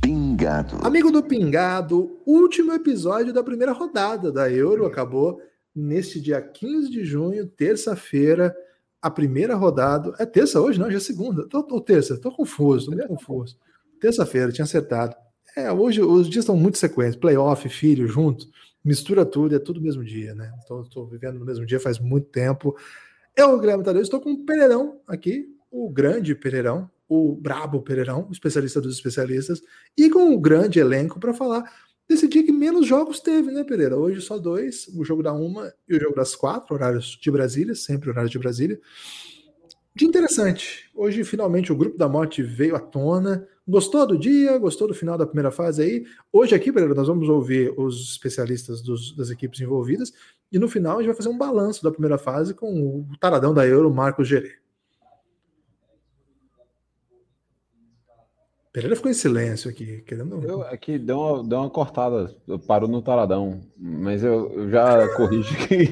Pingado. Amigo do Pingado, último episódio da primeira rodada da Euro acabou neste dia 15 de junho, terça-feira, a primeira rodada. É terça hoje, não? Já é segunda. Tô, tô terça, tô confuso, tô muito confuso. Terça-feira, tinha acertado. É, hoje os dias estão muito sequentes, playoff, filho, junto, mistura tudo, é tudo mesmo dia, né? Então, estou vivendo no mesmo dia faz muito tempo. Eu, Guilherme Tadeu, estou com o Pereirão aqui, o grande Pereirão, o brabo Pereirão, o especialista dos especialistas, e com o grande elenco para falar desse dia que menos jogos teve, né, Pereira? Hoje só dois, o jogo da uma e o jogo das quatro, horários de Brasília, sempre horários de Brasília. De interessante. Hoje, finalmente, o grupo da morte veio à tona. Gostou do dia? Gostou do final da primeira fase aí? Hoje aqui, Pereira, nós vamos ouvir os especialistas dos, das equipes envolvidas e no final a gente vai fazer um balanço da primeira fase com o taradão da Euro, Marcos Gerê. Pereira ficou em silêncio aqui, querendo. Eu aqui deu uma, deu uma cortada, parou no taradão, mas eu, eu já corrijo que,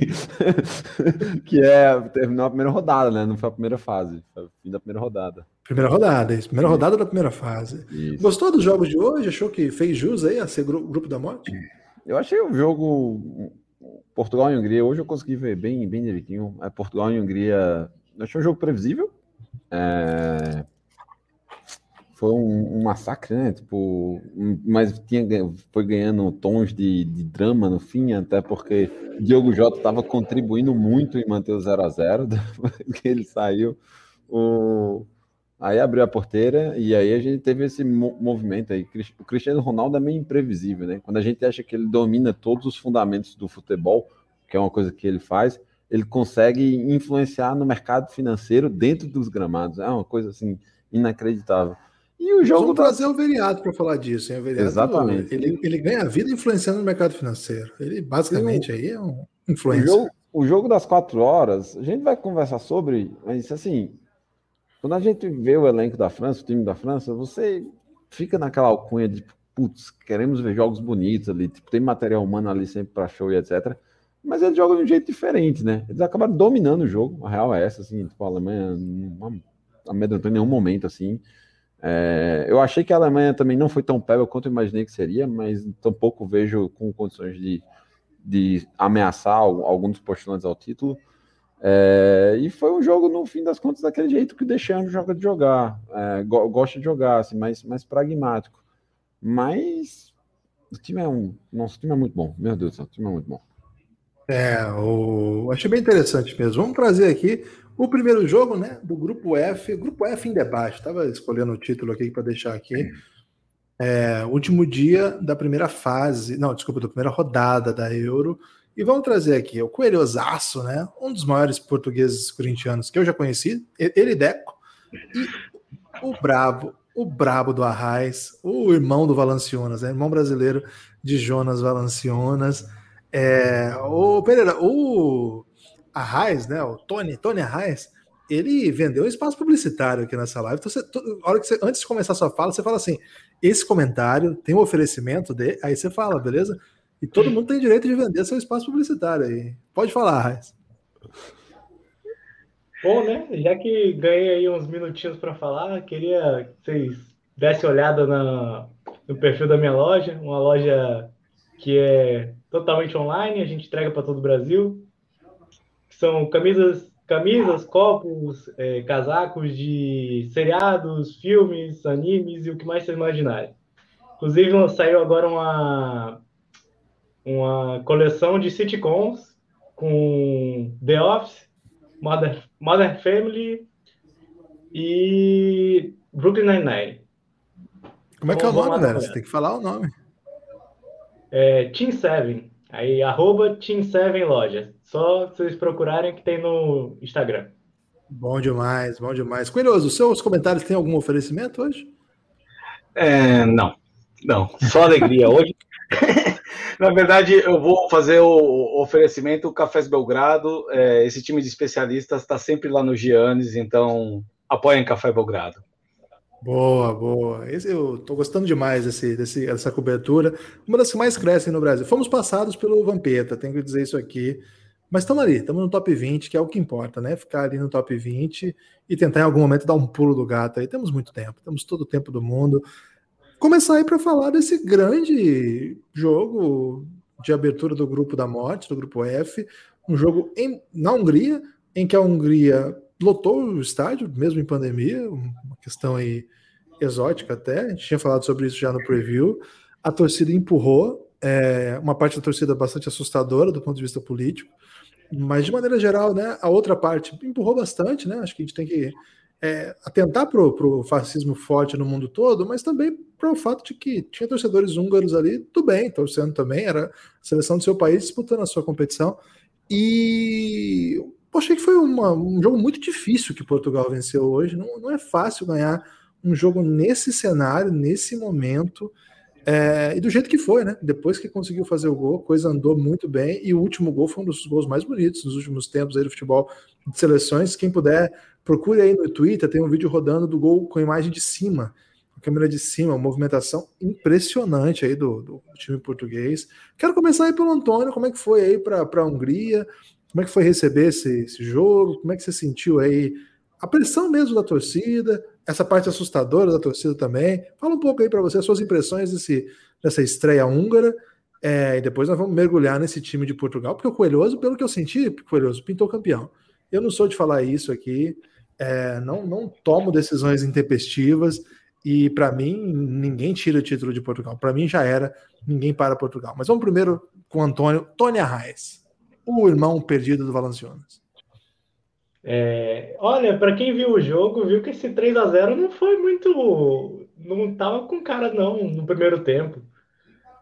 que é terminou a primeira rodada, né? Não foi a primeira fase, foi o fim da primeira rodada. Primeira rodada, isso. Primeira rodada da primeira fase. Isso. Gostou dos jogos de hoje? Achou que fez jus aí a ser grupo da morte? Eu achei o jogo Portugal e Hungria. Hoje eu consegui ver bem, bem direitinho. É Portugal e Hungria. Eu achei um jogo previsível. É, foi um, um, massacre, né? Tipo, mas tinha, foi ganhando tons de, de drama no fim, até porque Diogo Jota estava contribuindo muito em manter o 0 a 0 que ele saiu. O, aí abriu a porteira e aí a gente teve esse movimento aí. O Cristiano Ronaldo é meio imprevisível, né? Quando a gente acha que ele domina todos os fundamentos do futebol, que é uma coisa que ele faz, ele consegue influenciar no mercado financeiro dentro dos gramados. É uma coisa assim inacreditável. E o jogo Vamos da... trazer o Veriato para falar disso, hein? O Veriato, Exatamente. Ele, ele ganha a vida influenciando no mercado financeiro. Ele basicamente aí é um influencer. O jogo, o jogo das quatro horas, a gente vai conversar sobre, mas assim, quando a gente vê o elenco da França, o time da França, você fica naquela alcunha de, putz, queremos ver jogos bonitos ali, tipo, tem material humano ali sempre para show e etc. Mas eles jogam de um jeito diferente, né? Eles acabaram dominando o jogo, a real é essa, assim, tipo, a Alemanha não amedrontou em nenhum momento, assim. É, eu achei que a Alemanha também não foi tão pega quanto eu imaginei que seria, mas tampouco vejo com condições de, de ameaçar alguns dos postulantes ao título. É, e foi um jogo, no fim das contas, daquele jeito que o Deschamps joga de jogar. É, gosta de jogar, assim, mais, mais pragmático. Mas o time é um. Nosso time é muito bom. Meu Deus do céu, o time é muito bom. É, o... achei bem interessante mesmo. Vamos trazer aqui o primeiro jogo, né, do grupo F, grupo F em debate, estava escolhendo o título aqui para deixar aqui. É, último dia da primeira fase, não, desculpa, da primeira rodada da Euro. E vamos trazer aqui o Coelhosaço, né? Um dos maiores portugueses corintianos que eu já conheci, ele Deco, e o Brabo, o Brabo do Arraiz, o irmão do Valanciunas, né? irmão brasileiro de Jonas Valanciunas. É, o Pereira, o Arraes, né, o Tony, Tony Arraes, ele vendeu um espaço publicitário aqui nessa live. Então, você, a hora que você, antes de começar a sua fala, você fala assim: esse comentário tem um oferecimento de. Aí você fala, beleza? E todo mundo tem direito de vender seu espaço publicitário aí. Pode falar, Arraes. Bom, né? Já que ganhei aí uns minutinhos para falar, queria que vocês dessem olhada na, no perfil da minha loja, uma loja que é totalmente online, a gente entrega para todo o Brasil são camisas, camisas copos, é, casacos de seriados, filmes, animes e o que mais vocês imaginarem. Inclusive, saiu agora uma, uma coleção de sitcoms com The Office, Mother, Mother Family e Brooklyn Nine-Nine. Como é que é o nome, né? Você tem que falar o nome. É, Team Seven. Aí, arroba Team Seven Loja. Só vocês procurarem que tem no Instagram. Bom demais, bom demais. Coelhoso, seus comentários têm algum oferecimento hoje? É, não, não, só alegria hoje. Na verdade, eu vou fazer o oferecimento Cafés Belgrado. É, esse time de especialistas está sempre lá no Giannis, então apoiem Café Belgrado. Boa, boa. Esse, eu tô gostando demais desse, desse, dessa cobertura. Uma das que mais crescem no Brasil. Fomos passados pelo Vampeta, tenho que dizer isso aqui. Mas estamos ali, estamos no top 20, que é o que importa, né? Ficar ali no top 20 e tentar em algum momento dar um pulo do gato aí. Temos muito tempo, temos todo o tempo do mundo. Começar aí para falar desse grande jogo de abertura do grupo da morte, do grupo F, um jogo em, na Hungria, em que a Hungria lotou o estádio, mesmo em pandemia, uma questão aí exótica até, a gente tinha falado sobre isso já no preview. A torcida empurrou, é, uma parte da torcida bastante assustadora do ponto de vista político, mas de maneira geral, né, a outra parte empurrou bastante, né? Acho que a gente tem que é, atentar para o fascismo forte no mundo todo, mas também para o fato de que tinha torcedores húngaros ali, tudo bem, torcendo também, era a seleção do seu país disputando a sua competição. E eu achei que foi uma, um jogo muito difícil que Portugal venceu hoje. Não, não é fácil ganhar um jogo nesse cenário, nesse momento. É, e do jeito que foi, né? Depois que conseguiu fazer o gol, a coisa andou muito bem. E o último gol foi um dos gols mais bonitos nos últimos tempos aí do futebol de seleções. Quem puder, procure aí no Twitter, tem um vídeo rodando do gol com imagem de cima, a câmera de cima, uma movimentação impressionante aí do, do time português. Quero começar aí pelo Antônio, como é que foi aí para a Hungria? Como é que foi receber esse, esse jogo? Como é que você sentiu aí a pressão mesmo da torcida, essa parte assustadora da torcida também. Fala um pouco aí para você as suas impressões desse, dessa estreia húngara. É, e depois nós vamos mergulhar nesse time de Portugal, porque o Coelhoso, pelo que eu senti, Coelhoso pintou campeão. Eu não sou de falar isso aqui, é, não, não tomo decisões intempestivas e para mim ninguém tira o título de Portugal. Para mim já era, ninguém para Portugal. Mas vamos primeiro com o Antônio Tony Arraes, o irmão perdido do Valenciunas. É, olha, para quem viu o jogo, viu que esse 3 a 0 não foi muito. Não tava com cara, não, no primeiro tempo.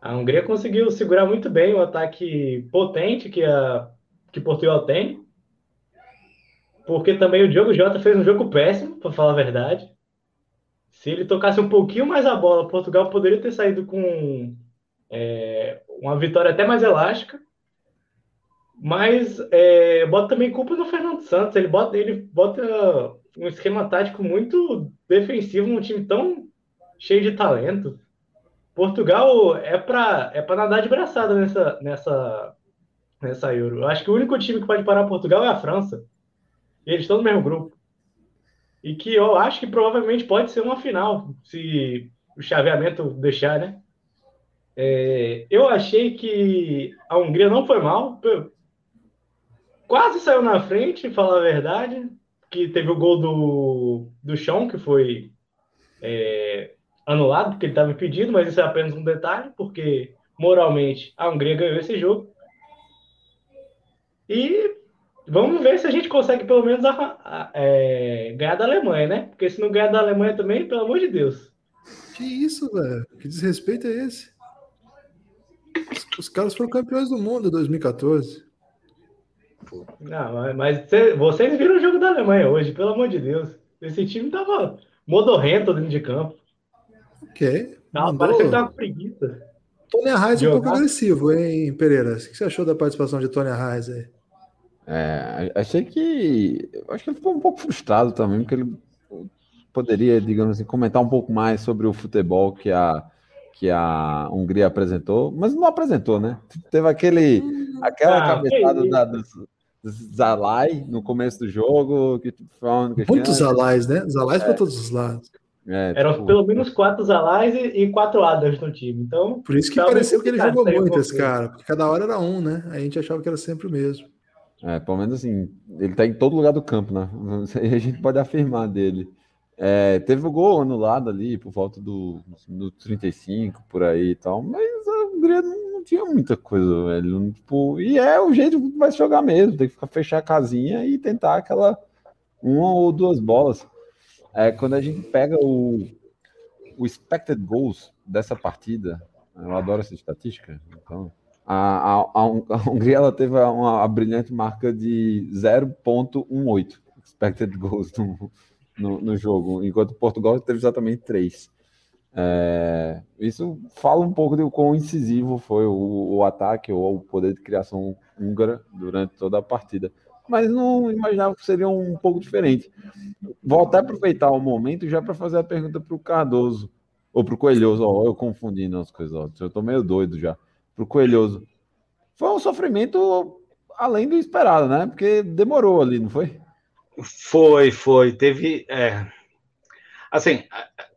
A Hungria conseguiu segurar muito bem o ataque potente que, a, que Portugal tem. Porque também o Diogo Jota fez um jogo péssimo, para falar a verdade. Se ele tocasse um pouquinho mais a bola, Portugal poderia ter saído com é, uma vitória até mais elástica. Mas é, bota também culpa no Fernando Santos. Ele bota, ele bota um esquema tático muito defensivo num time tão cheio de talento. Portugal é para é para nadar de braçada nessa, nessa, nessa Euro. Eu acho que o único time que pode parar Portugal é a França. E eles estão no mesmo grupo. E que eu acho que provavelmente pode ser uma final, se o chaveamento deixar, né? É, eu achei que a Hungria não foi mal quase saiu na frente, falar a verdade, que teve o gol do, do chão, que foi é, anulado, porque ele estava impedido, mas isso é apenas um detalhe, porque moralmente a Hungria ganhou esse jogo. E vamos ver se a gente consegue pelo menos a, a, é, ganhar da Alemanha, né? Porque se não ganhar da Alemanha também, pelo amor de Deus. Que isso, velho? Que desrespeito é esse? Os, os caras foram campeões do mundo em 2014. Não, mas vocês viram o jogo da Alemanha hoje, pelo amor de Deus. Esse time tava modorrento dentro de campo. Ok. Tava, parece que tava com preguiça. Tony Arraes um pouco agressivo, hein, Pereira? O que você achou da participação de Tony Arraes aí? É, achei que. Acho que ele ficou um pouco frustrado também, porque ele poderia, digamos assim, comentar um pouco mais sobre o futebol que a, que a Hungria apresentou, mas não apresentou, né? Teve aquele, hum, aquela ah, cabeçada da, dos, Zalai no começo do jogo. Que, falando que Muitos Zalais, né? Zalais é. para todos os lados. É, Eram tipo... pelo menos quatro Zalais e, e, quatro Adams no time. Então, Por isso que pareceu que ele jogou muito, esse cara. Porque cada hora era um, né? A gente achava que era sempre o mesmo. É, pelo menos assim, ele tá em todo lugar do campo, né? A gente pode afirmar dele. É, teve o gol anulado ali por volta do, do 35, por aí e tal, mas a Hungria não tinha muita coisa, velho. Tipo, e é o jeito que vai jogar mesmo, tem que ficar, fechar a casinha e tentar aquela uma ou duas bolas. É, quando a gente pega o, o expected goals dessa partida, eu adoro essa estatística, então a, a, a, Hungria ela teve uma brilhante marca de 0.18 expected goals no, no, jogo, enquanto Portugal teve exatamente 3. É, isso fala um pouco de quão incisivo foi o, o ataque ou o poder de criação húngara durante toda a partida. Mas não imaginava que seria um pouco diferente. Vou até aproveitar o momento já para fazer a pergunta para o Cardoso, ou para o Coelhoso, ó, eu confundindo as coisas, ó, eu estou meio doido já. Para o Coelhoso. Foi um sofrimento além do esperado, né? Porque demorou ali, não foi? Foi, foi. Teve. É... Assim,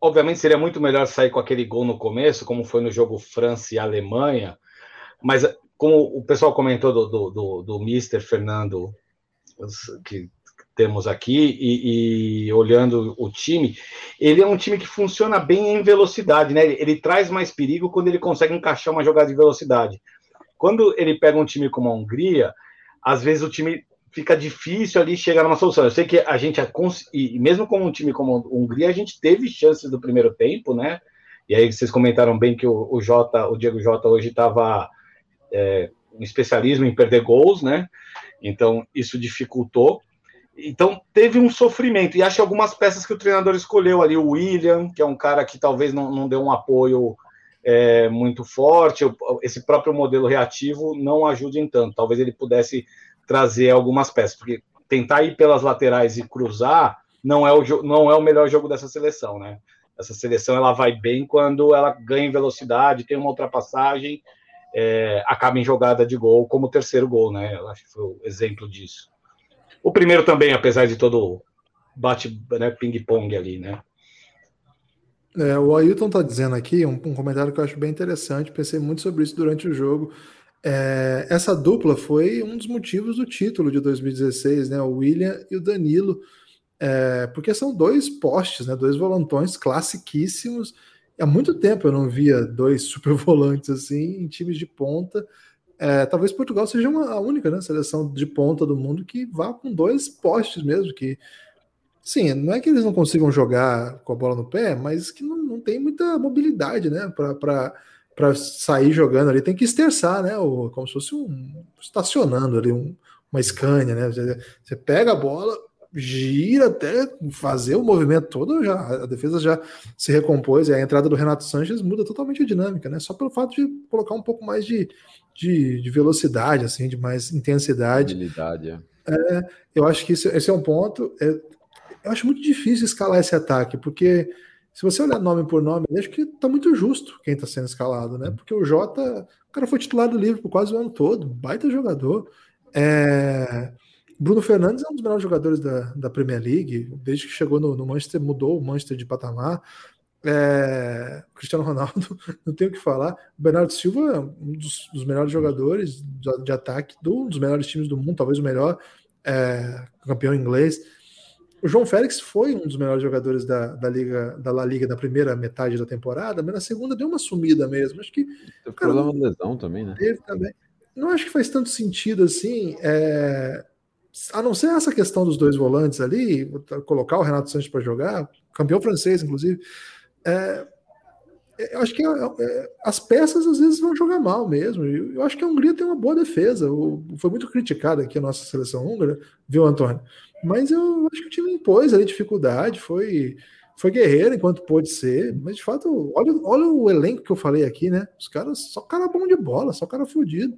obviamente seria muito melhor sair com aquele gol no começo, como foi no jogo França e Alemanha, mas como o pessoal comentou do, do, do, do Mister Fernando, que temos aqui, e, e, olhando o time, ele é um time que funciona bem em velocidade, né? Ele, ele traz mais perigo quando ele consegue encaixar uma jogada de velocidade. Quando ele pega um time como a Hungria, às vezes o time fica difícil ali chegar numa solução. Eu sei que a gente, e mesmo com um time como a Hungria, a gente teve chances do primeiro tempo, né? E aí vocês comentaram bem que o, o Jota, o Diego Jota hoje estava é, um especialismo em perder gols, né? Então isso dificultou. Então teve um sofrimento. E acho algumas peças que o treinador escolheu ali, o William, que é um cara que talvez não, não deu um apoio é, muito forte, esse próprio modelo reativo não ajude em tanto. Talvez ele pudesse trazer algumas peças, porque tentar ir pelas laterais e cruzar não é o, não é o melhor jogo dessa seleção, né? Essa seleção ela vai bem quando ela ganha em velocidade, tem uma ultrapassagem, é, acaba em jogada de gol, como o terceiro gol, né? Eu acho que foi o exemplo disso. O primeiro também, apesar de todo bate né, ping-pong ali, né? É, o Ailton está dizendo aqui um, um, comentário que eu acho bem interessante. Pensei muito sobre isso durante o jogo. É, essa dupla foi um dos motivos do título de 2016, né? O William e o Danilo, é, porque são dois postes, né? Dois volantões classiquíssimos. Há muito tempo eu não via dois super volantes assim em times de ponta. É, talvez Portugal seja uma, a única né, seleção de ponta do mundo que vá com dois postes mesmo, que Sim, não é que eles não consigam jogar com a bola no pé, mas que não, não tem muita mobilidade, né? Para sair jogando ali, tem que esterçar, né? O, como se fosse um. estacionando ali, um, uma Scania, né? Você, você pega a bola, gira até fazer o movimento todo, já, a defesa já se recompôs e a entrada do Renato Sanches muda totalmente a dinâmica, né? Só pelo fato de colocar um pouco mais de, de, de velocidade, assim, de mais intensidade. Habilidade, é. É, eu acho que esse, esse é um ponto. É, eu acho muito difícil escalar esse ataque, porque se você olhar nome por nome, acho que tá muito justo quem tá sendo escalado, né? Porque o Jota, o cara foi titular do Liverpool quase o ano todo, baita jogador. É... Bruno Fernandes é um dos melhores jogadores da, da Premier League, desde que chegou no, no Manchester, mudou o Manchester de patamar. É... Cristiano Ronaldo, não tenho o que falar. O Bernardo Silva é um dos, dos melhores jogadores de, de, ataque do, um dos melhores times do mundo, talvez o melhor, é... campeão inglês. O João Félix foi um dos melhores jogadores da, da Liga, da La Liga na primeira metade da temporada, mas na segunda deu uma sumida mesmo. Acho que. Teve problema de lesão também, né? Teve também. Não acho que faz tanto sentido assim. É, a não ser essa questão dos dois volantes ali, colocar o Renato Sanches para jogar, campeão francês, inclusive. É eu acho que é, é, as peças às vezes vão jogar mal mesmo. Eu acho que a Hungria tem uma boa defesa. Foi muito criticada aqui a nossa seleção húngara, viu, Antônio? Mas eu acho que o time impôs ali dificuldade, foi, foi guerreiro enquanto pôde ser. Mas de fato, olha, olha o elenco que eu falei aqui, né? Os caras, só cara bom de bola, só cara fudido.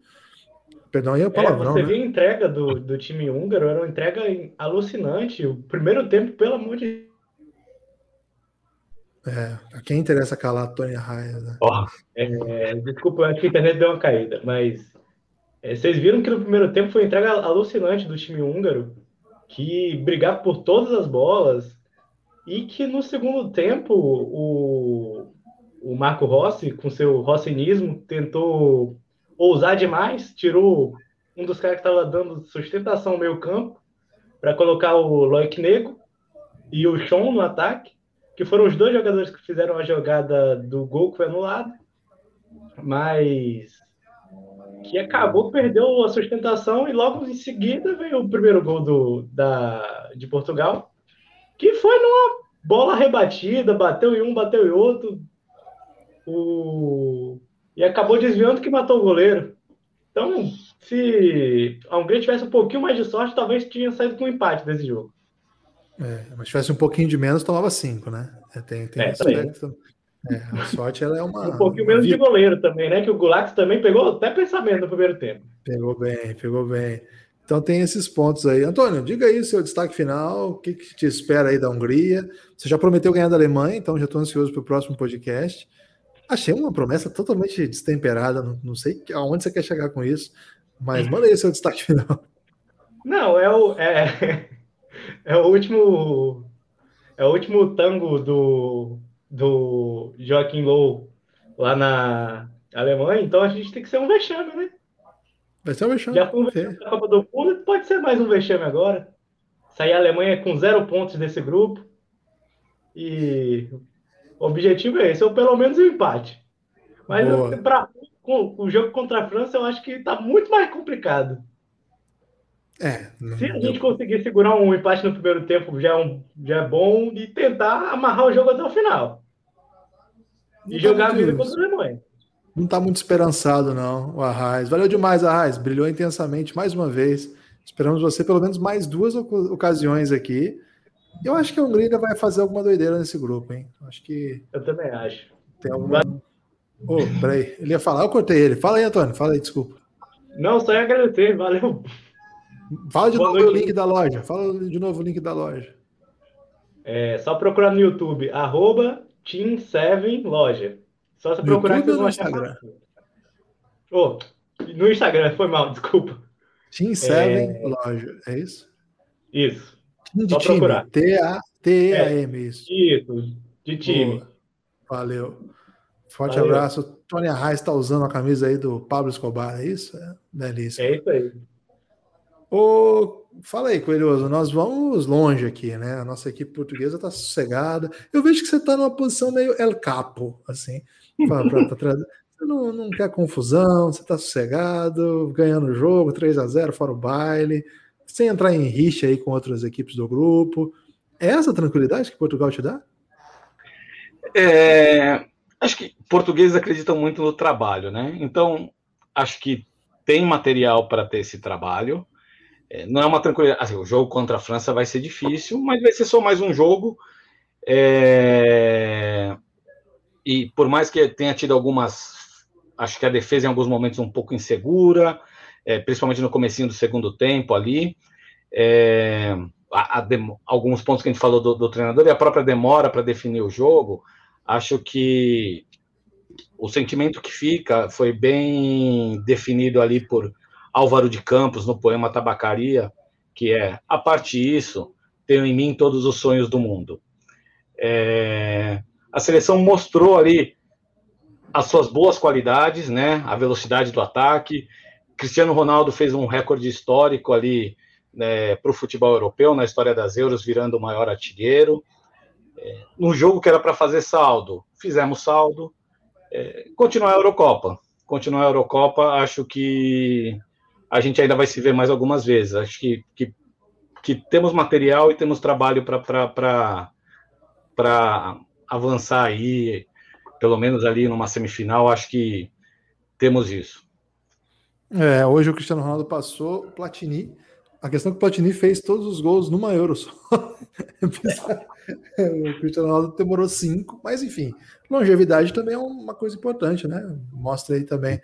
Perdão, aí é palavrão. É, você né? viu a entrega do, do time húngaro, era uma entrega alucinante. O primeiro tempo, pelo amor de é, a quem interessa calar a Tony Raia, né? Oh, é, desculpa, acho que a internet deu uma caída, mas é, vocês viram que no primeiro tempo foi entrega alucinante do time húngaro que brigava por todas as bolas e que no segundo tempo o, o Marco Rossi, com seu rossinismo, tentou ousar demais, tirou um dos caras que estava dando sustentação ao meio campo para colocar o Loic Nego e o Sean no ataque, que foram os dois jogadores que fizeram a jogada do gol que foi anulado, mas que acabou, perdeu a sustentação e logo em seguida veio o primeiro gol do, da, de Portugal, que foi numa bola rebatida, bateu em um, bateu em outro, o, e acabou desviando que matou o goleiro. Então, se a Hungria tivesse um pouquinho mais de sorte, talvez tinha saído com um empate desse jogo. É, mas tivesse um pouquinho de menos, tomava cinco, né? É, tem, tem é. É, a sorte ela é uma. Um pouquinho menos de goleiro também, né? Que o Gulax também pegou até pensamento no primeiro tempo. Pegou bem, pegou bem. Então tem esses pontos aí. Antônio, diga aí o seu destaque final, o que, que te espera aí da Hungria. Você já prometeu ganhar da Alemanha, então já estou ansioso para o próximo podcast. Achei uma promessa totalmente destemperada, não, não, sei aonde você quer chegar com isso, mas manda aí o seu destaque final. Não, é o, é, é o último é o último tango do, do Joaquim Low lá na Alemanha, então a gente tem que ser um vexame, né? Vai ser um vexame. Já foi um vexame da Copa do Mundo, pode ser mais um vexame agora. Sair a Alemanha com zero pontos desse grupo. E o objetivo é esse, ou pelo menos um empate. Mas para o jogo contra a França, eu acho que está muito mais complicado. É, Se a gente conseguir segurar um empate no primeiro tempo, já é, um, já é bom e tentar amarrar o jogo até o final. Não e tá jogar a vida contra a Alemanha. Não está muito esperançado, não, o Arraes. Valeu demais, Arraes. Brilhou intensamente mais uma vez. Esperamos você pelo menos mais duas ocasiões aqui. Eu acho que a Hungria vai fazer alguma doideira nesse grupo, hein? Acho que. Eu também acho. Tem alguma. Oh, peraí. Ele ia falar, eu cortei ele. Fala aí, Antônio. Fala aí, desculpa. Não, só ia agradecer. Valeu. Fala de Boa novo noite. o link da loja. Fala de novo o link da loja. É só procurar no YouTube, arroba Team7Loja. Só você procurar YouTube no Instagram. Oh, no Instagram, foi mal, desculpa. Team 7 é... Loja, é isso? Isso. Team de Só time. procurar. T-A-M, é, isso. Isso, de time. Boa. Valeu. Forte Valeu. abraço. Tony Arraes está usando a camisa aí do Pablo Escobar, é isso? É, delícia. É isso aí. Ô, fala aí, Coelhoso, nós vamos longe aqui, né? A nossa equipe portuguesa está sossegada. Eu vejo que você está numa posição meio El Capo, assim, para trazer. Você não, não quer confusão, você está sossegado, ganhando o jogo, 3 a 0 fora o baile, sem entrar em rixa aí com outras equipes do grupo. É essa tranquilidade que Portugal te dá? É, acho que portugueses acreditam muito no trabalho, né? Então, acho que tem material para ter esse trabalho. É, não é uma tranquilidade. Assim, o jogo contra a França vai ser difícil, mas vai ser só mais um jogo. É... E por mais que tenha tido algumas. Acho que a defesa em alguns momentos um pouco insegura, é, principalmente no comecinho do segundo tempo ali. É... A, a alguns pontos que a gente falou do, do treinador e a própria demora para definir o jogo, acho que o sentimento que fica foi bem definido ali por Álvaro de Campos no poema Tabacaria, que é: a parte isso, tenho em mim todos os sonhos do mundo. É, a seleção mostrou ali as suas boas qualidades, né? A velocidade do ataque. Cristiano Ronaldo fez um recorde histórico ali né, para o futebol europeu na história das Euros, virando o maior artilheiro. É, no jogo que era para fazer saldo, fizemos saldo. É, continuar a Eurocopa. Continuar a Eurocopa, acho que a gente ainda vai se ver mais algumas vezes. Acho que, que, que temos material e temos trabalho para avançar aí, pelo menos ali numa semifinal, acho que temos isso. É, hoje o Cristiano Ronaldo passou Platini. A questão é que o Platini fez todos os gols numa Euro só. o Cristiano Ronaldo demorou cinco, mas enfim, longevidade também é uma coisa importante, né? Mostra aí também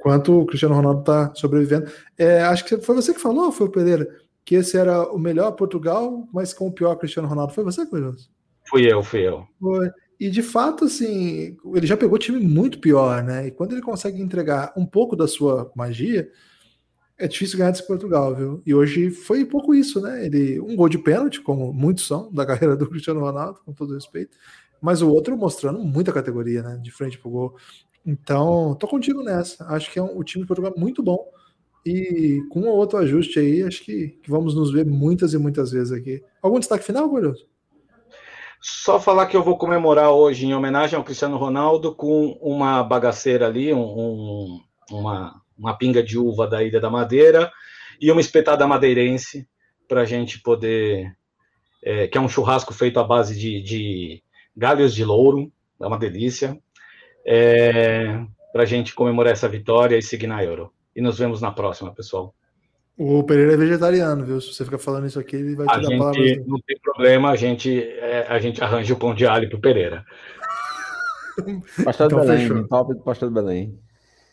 quanto o Cristiano Ronaldo está sobrevivendo. É, acho que foi você que falou, foi o Pereira, que esse era o melhor Portugal, mas com o pior Cristiano Ronaldo. Foi você, Coelhoso? Fui eu, fui eu. Foi. E de fato, assim, ele já pegou time muito pior, né? E quando ele consegue entregar um pouco da sua magia, é difícil ganhar desse Portugal, viu? E hoje foi pouco isso, né? Ele um gol de pênalti, como muitos são da carreira do Cristiano Ronaldo, com todo respeito, mas o outro mostrando muita categoria, né? De frente pro gol. Então, tô contigo nessa. Acho que é um, o time de Portugal muito bom. E com um ou outro ajuste aí, acho que, que, vamos nos ver muitas e muitas vezes aqui. Algum destaque final, Gordoso? Só falar que eu vou comemorar hoje, em homenagem ao Cristiano Ronaldo, com uma bagaceira ali, um, um, uma, uma pinga de uva da Ilha da Madeira e uma espetada madeirense, para a gente poder. É, que é um churrasco feito à base de, de galhos de louro, é uma delícia é, para a gente comemorar essa vitória e seguir na Euro. E nos vemos na próxima, pessoal. O Pereira é vegetariano, viu? Se você ficar falando isso aqui, ele vai te a dar gente, Não tem problema, a gente, é, a gente arranja o pão de alho pro Pereira. Pastor então, Belém, top do Pastor Belém.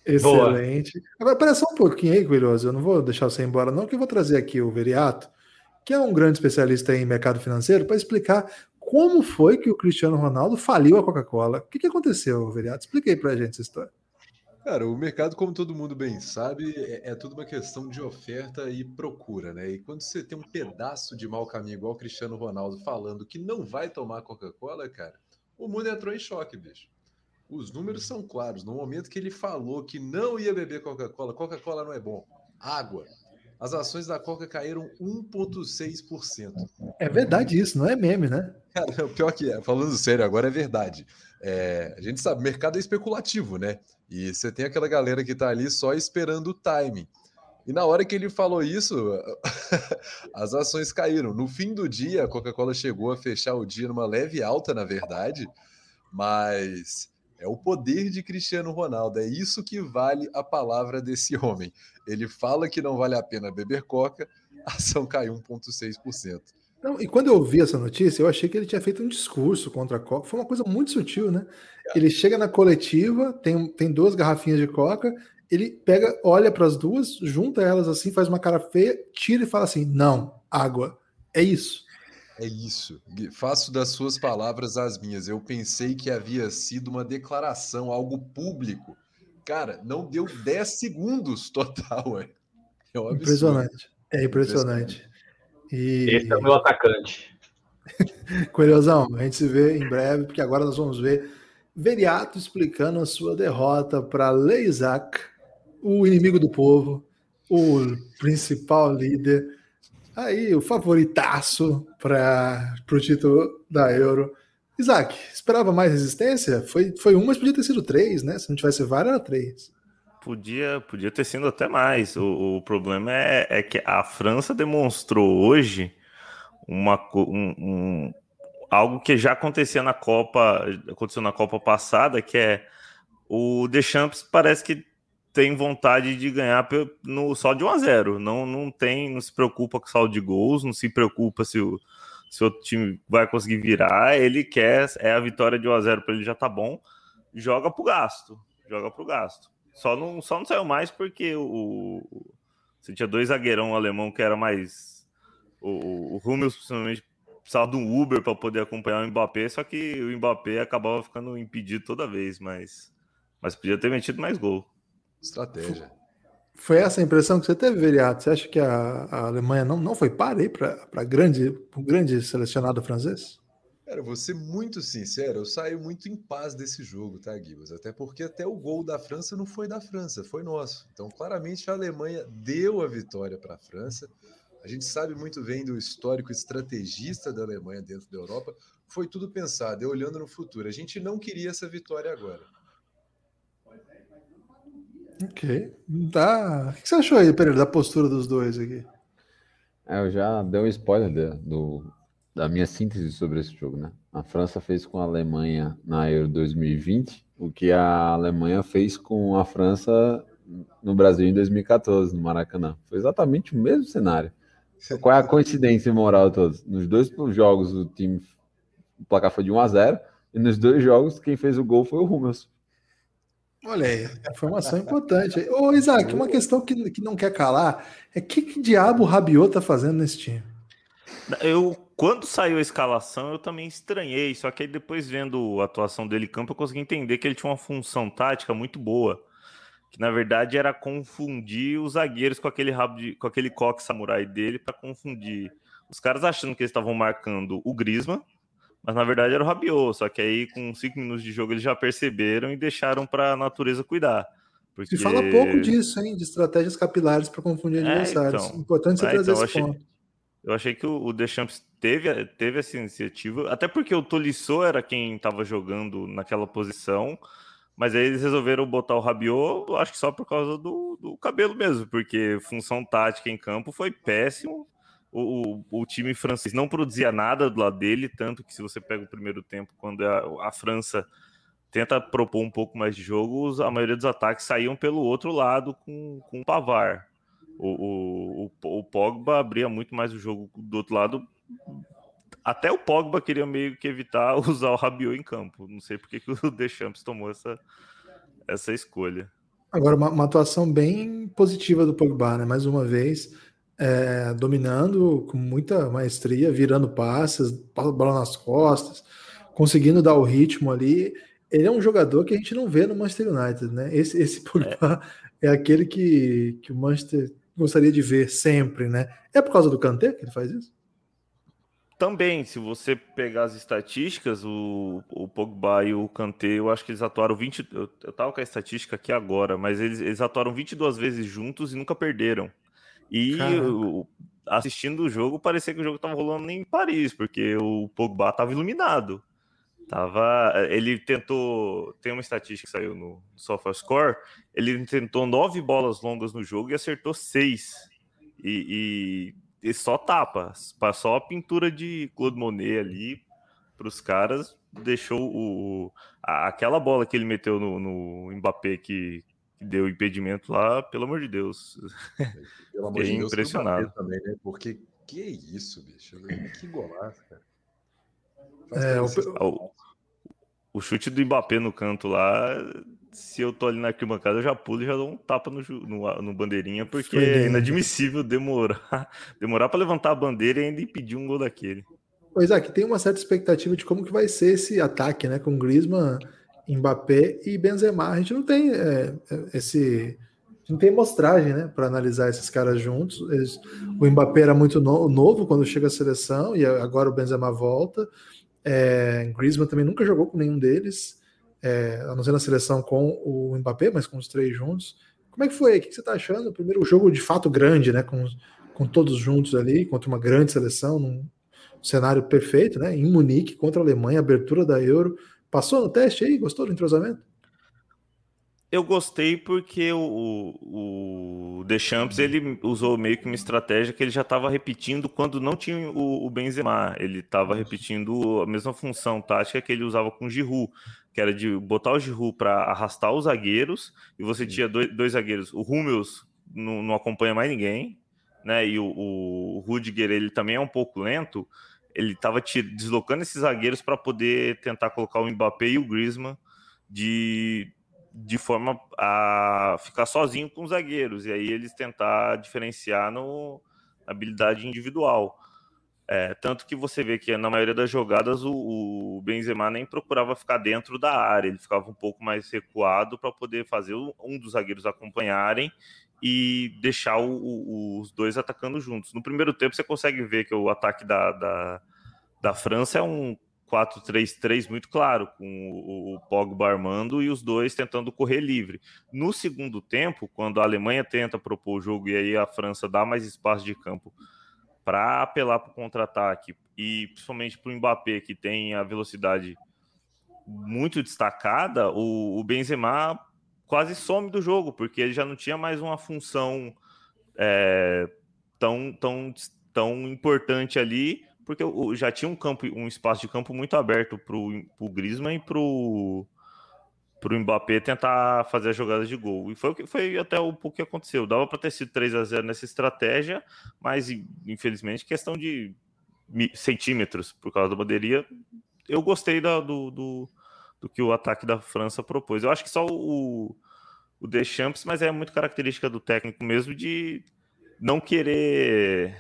Excelente. Boa. Agora, parece só um pouquinho aí, Curioso. Eu não vou deixar você embora, não, que eu vou trazer aqui o Veriato, que é um grande especialista em mercado financeiro, para explicar como foi que o Cristiano Ronaldo faliu a Coca-Cola. O que, que aconteceu, Veriato? Explique aí para a gente essa história. Cara, o mercado, como todo mundo bem sabe, é, é tudo uma questão de oferta e procura, né? E quando você tem um pedaço de mau caminho, igual o Cristiano Ronaldo falando que não vai tomar Coca-Cola, cara, o mundo entrou em choque, bicho. Os números são claros. No momento que ele falou que não ia beber Coca-Cola, Coca-Cola não é bom. Água. As ações da Coca caíram 1,6%. É verdade isso, não é meme, né? Cara, o pior que é, falando sério, agora é verdade. É, a gente sabe, mercado é especulativo, né? E você tem aquela galera que tá ali só esperando o timing. E na hora que ele falou isso, as ações caíram. No fim do dia, a Coca-Cola chegou a fechar o dia numa leve alta, na verdade, mas é o poder de Cristiano Ronaldo, é isso que vale a palavra desse homem. Ele fala que não vale a pena beber coca, a ação caiu 1,6%. Não, e quando eu ouvi essa notícia, eu achei que ele tinha feito um discurso contra a Coca. Foi uma coisa muito sutil, né? Ele chega na coletiva, tem, tem duas garrafinhas de Coca, ele pega, olha para as duas, junta elas assim, faz uma cara feia, tira e fala assim: não, água. É isso. É isso. Faço das suas palavras as minhas. Eu pensei que havia sido uma declaração, algo público. Cara, não deu 10 segundos total. É, é um impressionante. É impressionante. E... Esse é o meu atacante. Coelhosão, a gente se vê em breve, porque agora nós vamos ver Veriato explicando a sua derrota para Leisac, o inimigo do povo, o principal líder Aí, o favoritaço para o título da Euro. Isaac, esperava mais resistência? Foi, foi um, mas podia ter sido três, né? Se não tivesse VAR, era três. Podia, podia ter sido até mais. O, o problema é, é, que a França demonstrou hoje uma, um, um, algo que já acontecia na Copa, aconteceu na Copa passada, que é o Deschamps parece que tem vontade de ganhar no só de 1 a 0. Não, não tem, não se preocupa com saldo de gols, não se preocupa se o, se o time vai conseguir virar. Ele quer é a vitória de 1 a 0 para ele já tá bom. Joga pro gasto, joga pro gasto. Só não, só não saiu mais porque o, você tinha dois zagueirão alemão que era mais o, o Hummels principalmente precisava de um Uber para poder acompanhar o Mbappé, só que o Mbappé acabava ficando impedido toda vez, mas mas podia ter metido mais gol. Estratégia. Foi essa a impressão que você teve, Veriato? Você acha que a, a Alemanha não, não foi para aí para grande, um grande selecionado francês? Cara, vou ser muito sincero, eu saio muito em paz desse jogo, tá, Guibas? Até porque até o gol da França não foi da França, foi nosso. Então, claramente, a Alemanha deu a vitória para a França. A gente sabe muito bem do histórico estrategista da Alemanha dentro da Europa. Foi tudo pensado, é olhando no futuro. A gente não queria essa vitória agora. Ok. Tá. O que você achou aí, Pereira, da postura dos dois aqui? É, eu já dei um spoiler de, do, da minha síntese sobre esse jogo, né? A França fez com a Alemanha na Euro 2020 o que a Alemanha fez com a França no Brasil em 2014, no Maracanã. Foi exatamente o mesmo cenário. Qual é a coincidência moral todos? Nos dois jogos o time o placar foi de 1 a 0 e nos dois jogos quem fez o gol foi o Hummels. Olha aí, informação importante. Ô, Isaac, uma questão que, que não quer calar é que, que diabo o Rabiot tá fazendo nesse time? Eu, quando saiu a escalação, eu também estranhei, só que aí depois vendo a atuação dele em campo, eu consegui entender que ele tinha uma função tática muito boa, que na verdade era confundir os zagueiros com aquele rabo de, com aquele coque samurai dele para confundir os caras achando que eles estavam marcando o Griezmann, mas na verdade era o Rabiot, só que aí com cinco minutos de jogo eles já perceberam e deixaram para a natureza cuidar. Porque... Se fala pouco disso, hein? De estratégias capilares para confundir é, adversários. Então, Importante você é, trazer então, esse achei, ponto. Eu achei que o, o Deschamps teve, teve essa iniciativa, até porque o Tolisso era quem estava jogando naquela posição, mas aí eles resolveram botar o Rabiot, acho que só por causa do, do cabelo mesmo, porque função tática em campo foi péssimo o, o, time francês não produzia nada do lado dele, tanto que se você pega o primeiro tempo, quando a, a França tenta propor um pouco mais de jogo, a maioria dos ataques saíam pelo outro lado com, com o Pavar. O, o, o, Pogba abria muito mais o jogo do outro lado. Até o Pogba queria meio que evitar usar o Rabiot em campo. Não sei porque que o Deschamps tomou essa, essa escolha. Agora, uma, uma atuação bem positiva do Pogba, né? Mais uma vez, é, dominando com muita maestria, virando passes, bola nas costas, conseguindo dar o ritmo ali. Ele é um jogador que a gente não vê no Manchester United, né? Esse, esse Pogba é. é aquele que, que o Manchester gostaria de ver sempre, né? É por causa do Kanté que ele faz isso? Também, se você pegar as estatísticas, o, o Pogba e o Kanté, eu acho que eles atuaram 20. Eu, eu tava com a estatística aqui agora, mas eles, eles atuaram 22 vezes juntos e nunca perderam. E eu, assistindo o jogo, parecia que o jogo tava rolando em Paris, porque o Pogba tava iluminado. Tava, ele tentou. Tem uma estatística que saiu no SofaScore. Ele tentou nove bolas longas no jogo e acertou seis. E, e e só tapa, só a pintura de Claude Monet ali para os caras, deixou o, a, aquela bola que ele meteu no, no Mbappé que deu impedimento lá, pelo amor de Deus. Pelo amor de Deus, impressionado. Também, né? Porque que isso, bicho? Que golaço, cara. É, o, o, chute do Mbappé no canto lá se eu tô ali na arquibancada, eu já pulo e já dou um tapa no, no, no bandeirinha, porque é inadmissível demorar demorar para levantar a bandeira e ainda impedir um gol daquele. Pois é, que tem uma certa expectativa de como que vai ser esse ataque, né? Com Griezmann, Mbappé e Benzema. A gente não tem é, é esse não tem mostragem, né, para analisar esses caras juntos. Eles, o Mbappé era muito no, novo quando chega à seleção e agora o Benzema volta. É, Griezmann também nunca jogou com nenhum deles é, a não ser na seleção com o Mbappé, mas com os três juntos. Como é que foi? O que você está achando? Primeiro jogo de fato grande, né? Com, com todos juntos ali, contra uma grande seleção, num cenário perfeito, né? Em Munique, contra a Alemanha, abertura da Euro. Passou no teste aí? Gostou do entrosamento? Eu gostei porque o, o Deschamps ele usou meio que uma estratégia que ele já estava repetindo quando não tinha o, o Benzema. Ele estava repetindo a mesma função tática que ele usava com o Giroud, que era de botar o Giroud para arrastar os zagueiros, e você tinha dois, dois zagueiros. O Hummels não, não, acompanha mais ninguém, né? E o, o Rudiger ele também é um pouco lento. Ele estava deslocando esses zagueiros para poder tentar colocar o Mbappé e o Griezmann de de forma a ficar sozinho com os zagueiros, e aí eles tentar diferenciar no, na habilidade individual. É, tanto que você vê que na maioria das jogadas o, o, Benzema nem procurava ficar dentro da área, ele ficava um pouco mais recuado para poder fazer um dos zagueiros acompanharem e deixar o, o, os dois atacando juntos. No primeiro tempo você consegue ver que o ataque da, da, da França é um 4-3-3 muito claro, com o, o Pogba armando e os dois tentando correr livre. No segundo tempo, quando a Alemanha tenta propor o jogo e aí a França dá mais espaço de campo para apelar para o contra-ataque e principalmente para o Mbappé, que tem a velocidade muito destacada, o, o Benzema quase some do jogo, porque ele já não tinha mais uma função é, tão, tão, tão importante ali porque já tinha um campo, um espaço de campo muito aberto para o Griezmann e para o Mbappé tentar fazer as jogadas de gol. E foi o que foi até o, o que aconteceu. Dava para ter sido 3 a 0 nessa estratégia, mas infelizmente questão de centímetros por causa da bandeirinha. Eu gostei da, do, do, do, que o ataque da França propôs. Eu acho que só o, o Deschamps, mas é muito característica do técnico mesmo de não querer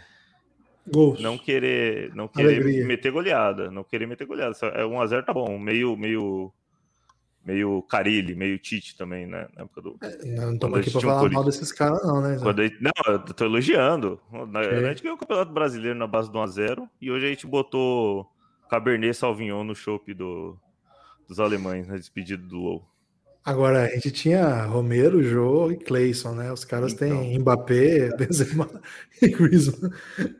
Gols. Não querer, não querer Alegria. meter goleada, não querer meter goleada. É 1 a 0 tá bom, meio meio meio Carilli, meio Tite também, né? Na época do. É, não estamos aqui para falar mal desses caras, não, né? Gente, não, eu tô elogiando. A gente ganhou o Campeonato Brasileiro na base do 1x0 e hoje a gente botou Cabernet Sauvignon no chopp do, dos alemães na despedida do Low. Agora, a gente tinha Romero, Jô e Clayson, né? Os caras então. têm Mbappé, Benzema e Griezmann.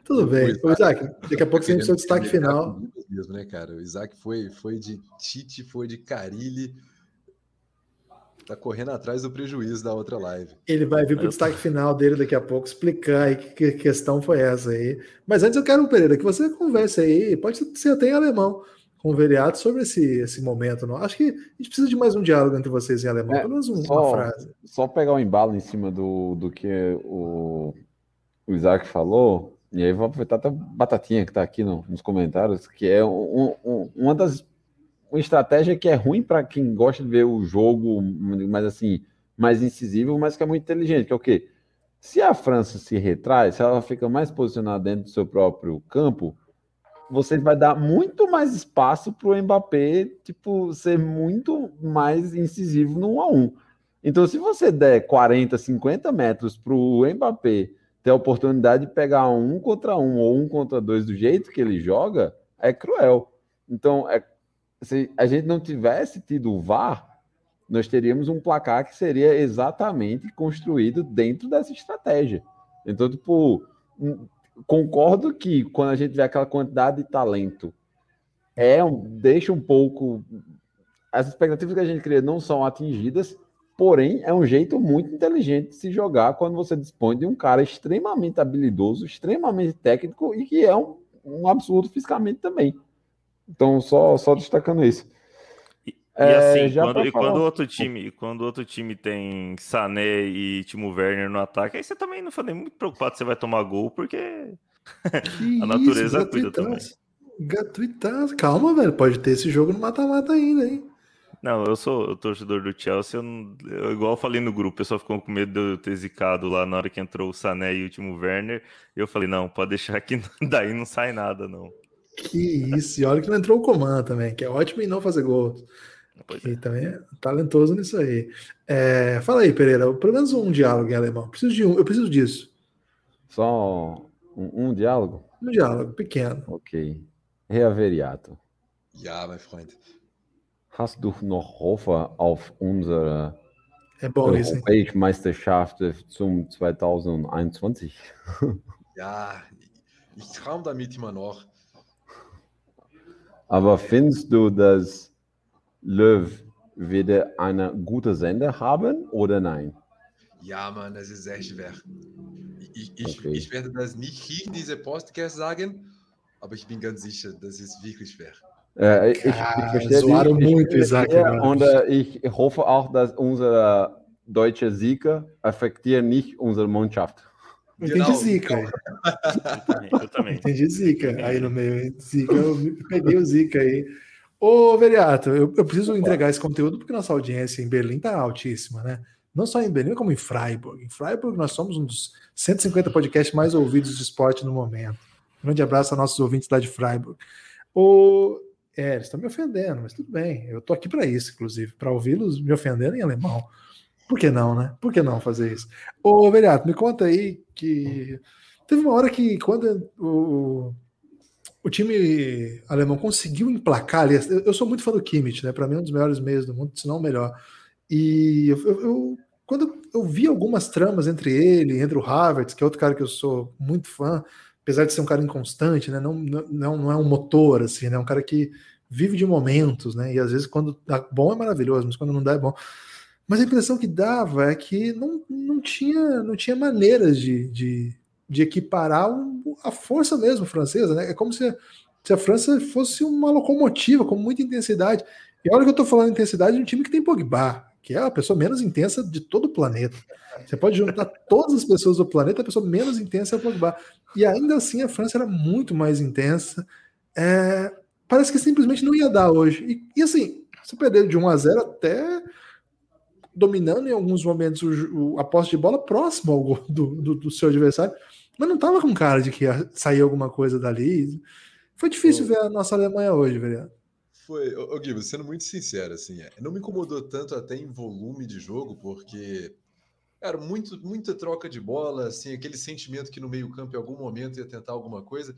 Tudo bem. O Isaac, daqui a pouco você tem o seu destaque final. Mesmo, né, cara? O Isaac foi, foi de Tite, foi de Carilli. Tá correndo atrás do prejuízo da outra live. Ele vai vir para o destaque final dele daqui a pouco, explicar aí que, que questão foi essa aí. Mas antes eu quero, Pereira, que você converse aí, pode ser até em alemão, com o Veriato sobre esse, esse momento. Não? Acho que a gente precisa de mais um diálogo entre vocês em alemão, é, pelo menos uma só, frase. Só pegar um embalo em cima do, do que o, o Isaac falou, e aí vou aproveitar até a Batatinha que está aqui no, nos comentários, que é um, um, uma das uma estratégia que é ruim para quem gosta de ver o jogo, mas assim, mais incisivo, mas que é muito inteligente, que é o quê? Se a França se retrai, se ela fica mais posicionada dentro do seu próprio campo, você vai dar muito mais espaço para o Mbappé, tipo, ser muito mais incisivo no 1 a 1. Então, se você der 40, 50 metros para o Mbappé ter a oportunidade de pegar um contra um ou um contra dois do jeito que ele joga, é cruel. Então, é, se a gente não tivesse tido o VAR, nós teríamos um placar que seria exatamente construído dentro dessa estratégia. Então, tipo, concordo que quando a gente vê aquela quantidade de talento, é um, deixa um pouco. As expectativas que a gente cria não são atingidas, porém é um jeito muito inteligente de se jogar quando você dispõe de um cara extremamente habilidoso, extremamente técnico e que é um, um absurdo fisicamente também. Então, só, só destacando isso. E assim, quando, e quando outro time, quando outro time tem Sané e Timo Werner no ataque, aí você também não foi nem muito preocupado se você vai tomar gol, porque a natureza isso, cuida também. Gratuitaço. Calma, velho, pode ter esse jogo no mata-mata ainda, hein? Não, eu sou o torcedor do Chelsea, eu, não, eu igual eu falei no grupo, o pessoal ficou com medo de eu ter zicado lá na hora que entrou o Sané e o Timo Werner. Eu falei, não, pode deixar que daí não sai nada, não. Que isso, e olha que não entrou o comando também, que é ótimo em não fazer gols. Que é. também é talentoso nisso aí. É, fala aí, Pereira, pelo menos um diálogo em alemão. Preciso de um, eu preciso disso. Só um, um diálogo? Um diálogo, pequeno. Ok. Reaveriato. Ja, mein Freund. Hast du noch Hoffnung auf unsere é bom Europäische Meisterschaft zum 2021? ja, ich traum damit immer noch. Aber findest du, dass Löw wieder eine gute Sender haben oder nein? Ja, Mann, das ist sehr schwer. Ich, ich, okay. ich werde das nicht hier in diesem Podcast sagen, aber ich bin ganz sicher, das ist wirklich schwer. Äh, ich, ich, verstehe so die, ich, verstehe, und äh, ich hoffe auch, dass unsere deutsche Sieger affektieren nicht unsere Mannschaft. Entendi genau. Zica. Eu também. Entendi Zica. Aí no meio, Zica, eu peguei o Zica aí. Ô, Veriato, eu, eu preciso entregar esse conteúdo porque nossa audiência em Berlim está altíssima, né? Não só em Berlim, como em Freiburg. Em Freiburg, nós somos um dos 150 podcasts mais ouvidos de esporte no momento. Um grande abraço a nossos ouvintes lá de Freiburg. Ô, é, eles estão me ofendendo, mas tudo bem. Eu tô aqui para isso, inclusive, para ouvi-los me ofendendo em alemão. Por que não, né? Por que não fazer isso? Ô, Veriato, me conta aí que teve uma hora que quando o, o time alemão conseguiu emplacar ali. Eu, sou muito fã do Kimmich, né? Para mim, é um dos melhores meios do mundo, se não o melhor. E eu, eu, quando eu vi algumas tramas entre ele, entre o Havertz, que é outro cara que eu sou muito fã, apesar de ser um cara inconstante, né? Não, não, não é um motor, assim, né? É um cara que vive de momentos, né? E às vezes quando dá bom é maravilhoso, mas quando não dá é bom. Mas a impressão que dava é que não, não, tinha, não tinha maneiras de, de de equiparar a força mesmo francesa, né? É como se, se a França fosse uma locomotiva com muita intensidade. E olha que eu estou falando intensidade de um time que tem Pogba, que é a pessoa menos intensa de todo o planeta. Você pode juntar todas as pessoas do planeta, a pessoa menos intensa é o Pogba. E ainda assim a França era muito mais intensa. É, parece que simplesmente não ia dar hoje. E, e assim, se perder de 1 a 0 até dominando em alguns momentos o, o, a posse de bola próximo ao, do, do, do seu adversário. Mas não tava com cara de que ia sair alguma coisa dali. Foi difícil ver a nossa Alemanha hoje, velho. Foi, ô, Gui, sendo muito sincero, assim, é, não me incomodou tanto até em volume de jogo, porque era muito, muita troca de bola, assim, aquele sentimento que no meio-campo em algum momento ia tentar alguma coisa,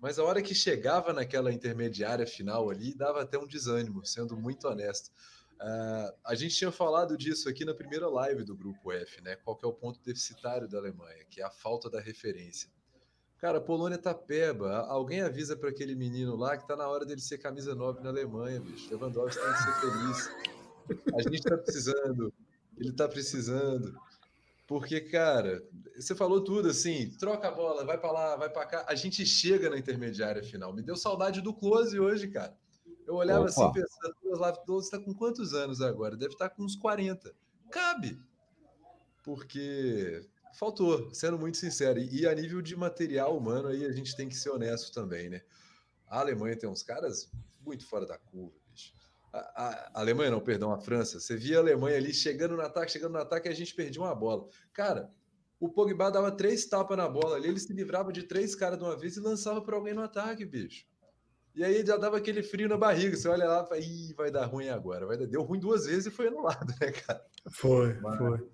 mas a hora que chegava naquela intermediária final ali, dava até um desânimo, sendo muito honesto. Uh, a gente tinha falado disso aqui na primeira live do grupo F, né? Qual é o ponto deficitário da Alemanha, que é a falta da referência. Cara, a Polônia tá peba. Alguém avisa para aquele menino lá que tá na hora dele ser camisa 9 na Alemanha, bicho. Lewandowski tem que ser feliz. A gente tá precisando. Ele tá precisando. Porque, cara, você falou tudo assim, troca a bola, vai para lá, vai para cá. A gente chega na intermediária final. Me deu saudade do close hoje, cara. Eu olhava Opa. assim, pensando, o Slav está com quantos anos agora? Deve estar tá com uns 40. Cabe! Porque faltou, sendo muito sincero. E a nível de material humano, aí a gente tem que ser honesto também, né? A Alemanha tem uns caras muito fora da curva, bicho. A, a, a, Alemanha não, perdão, a França. Você via a Alemanha ali chegando no ataque, chegando no ataque e a gente perdia uma bola. Cara, o Pogba dava três tapas na bola ali, ele se livrava de três caras de uma vez e lançava para alguém no ataque, bicho. E aí já dava aquele frio na barriga. Você olha lá e fala, Ih, vai dar ruim agora. Vai dar... Deu ruim duas vezes e foi anulado, né, cara? Foi, Mas, foi.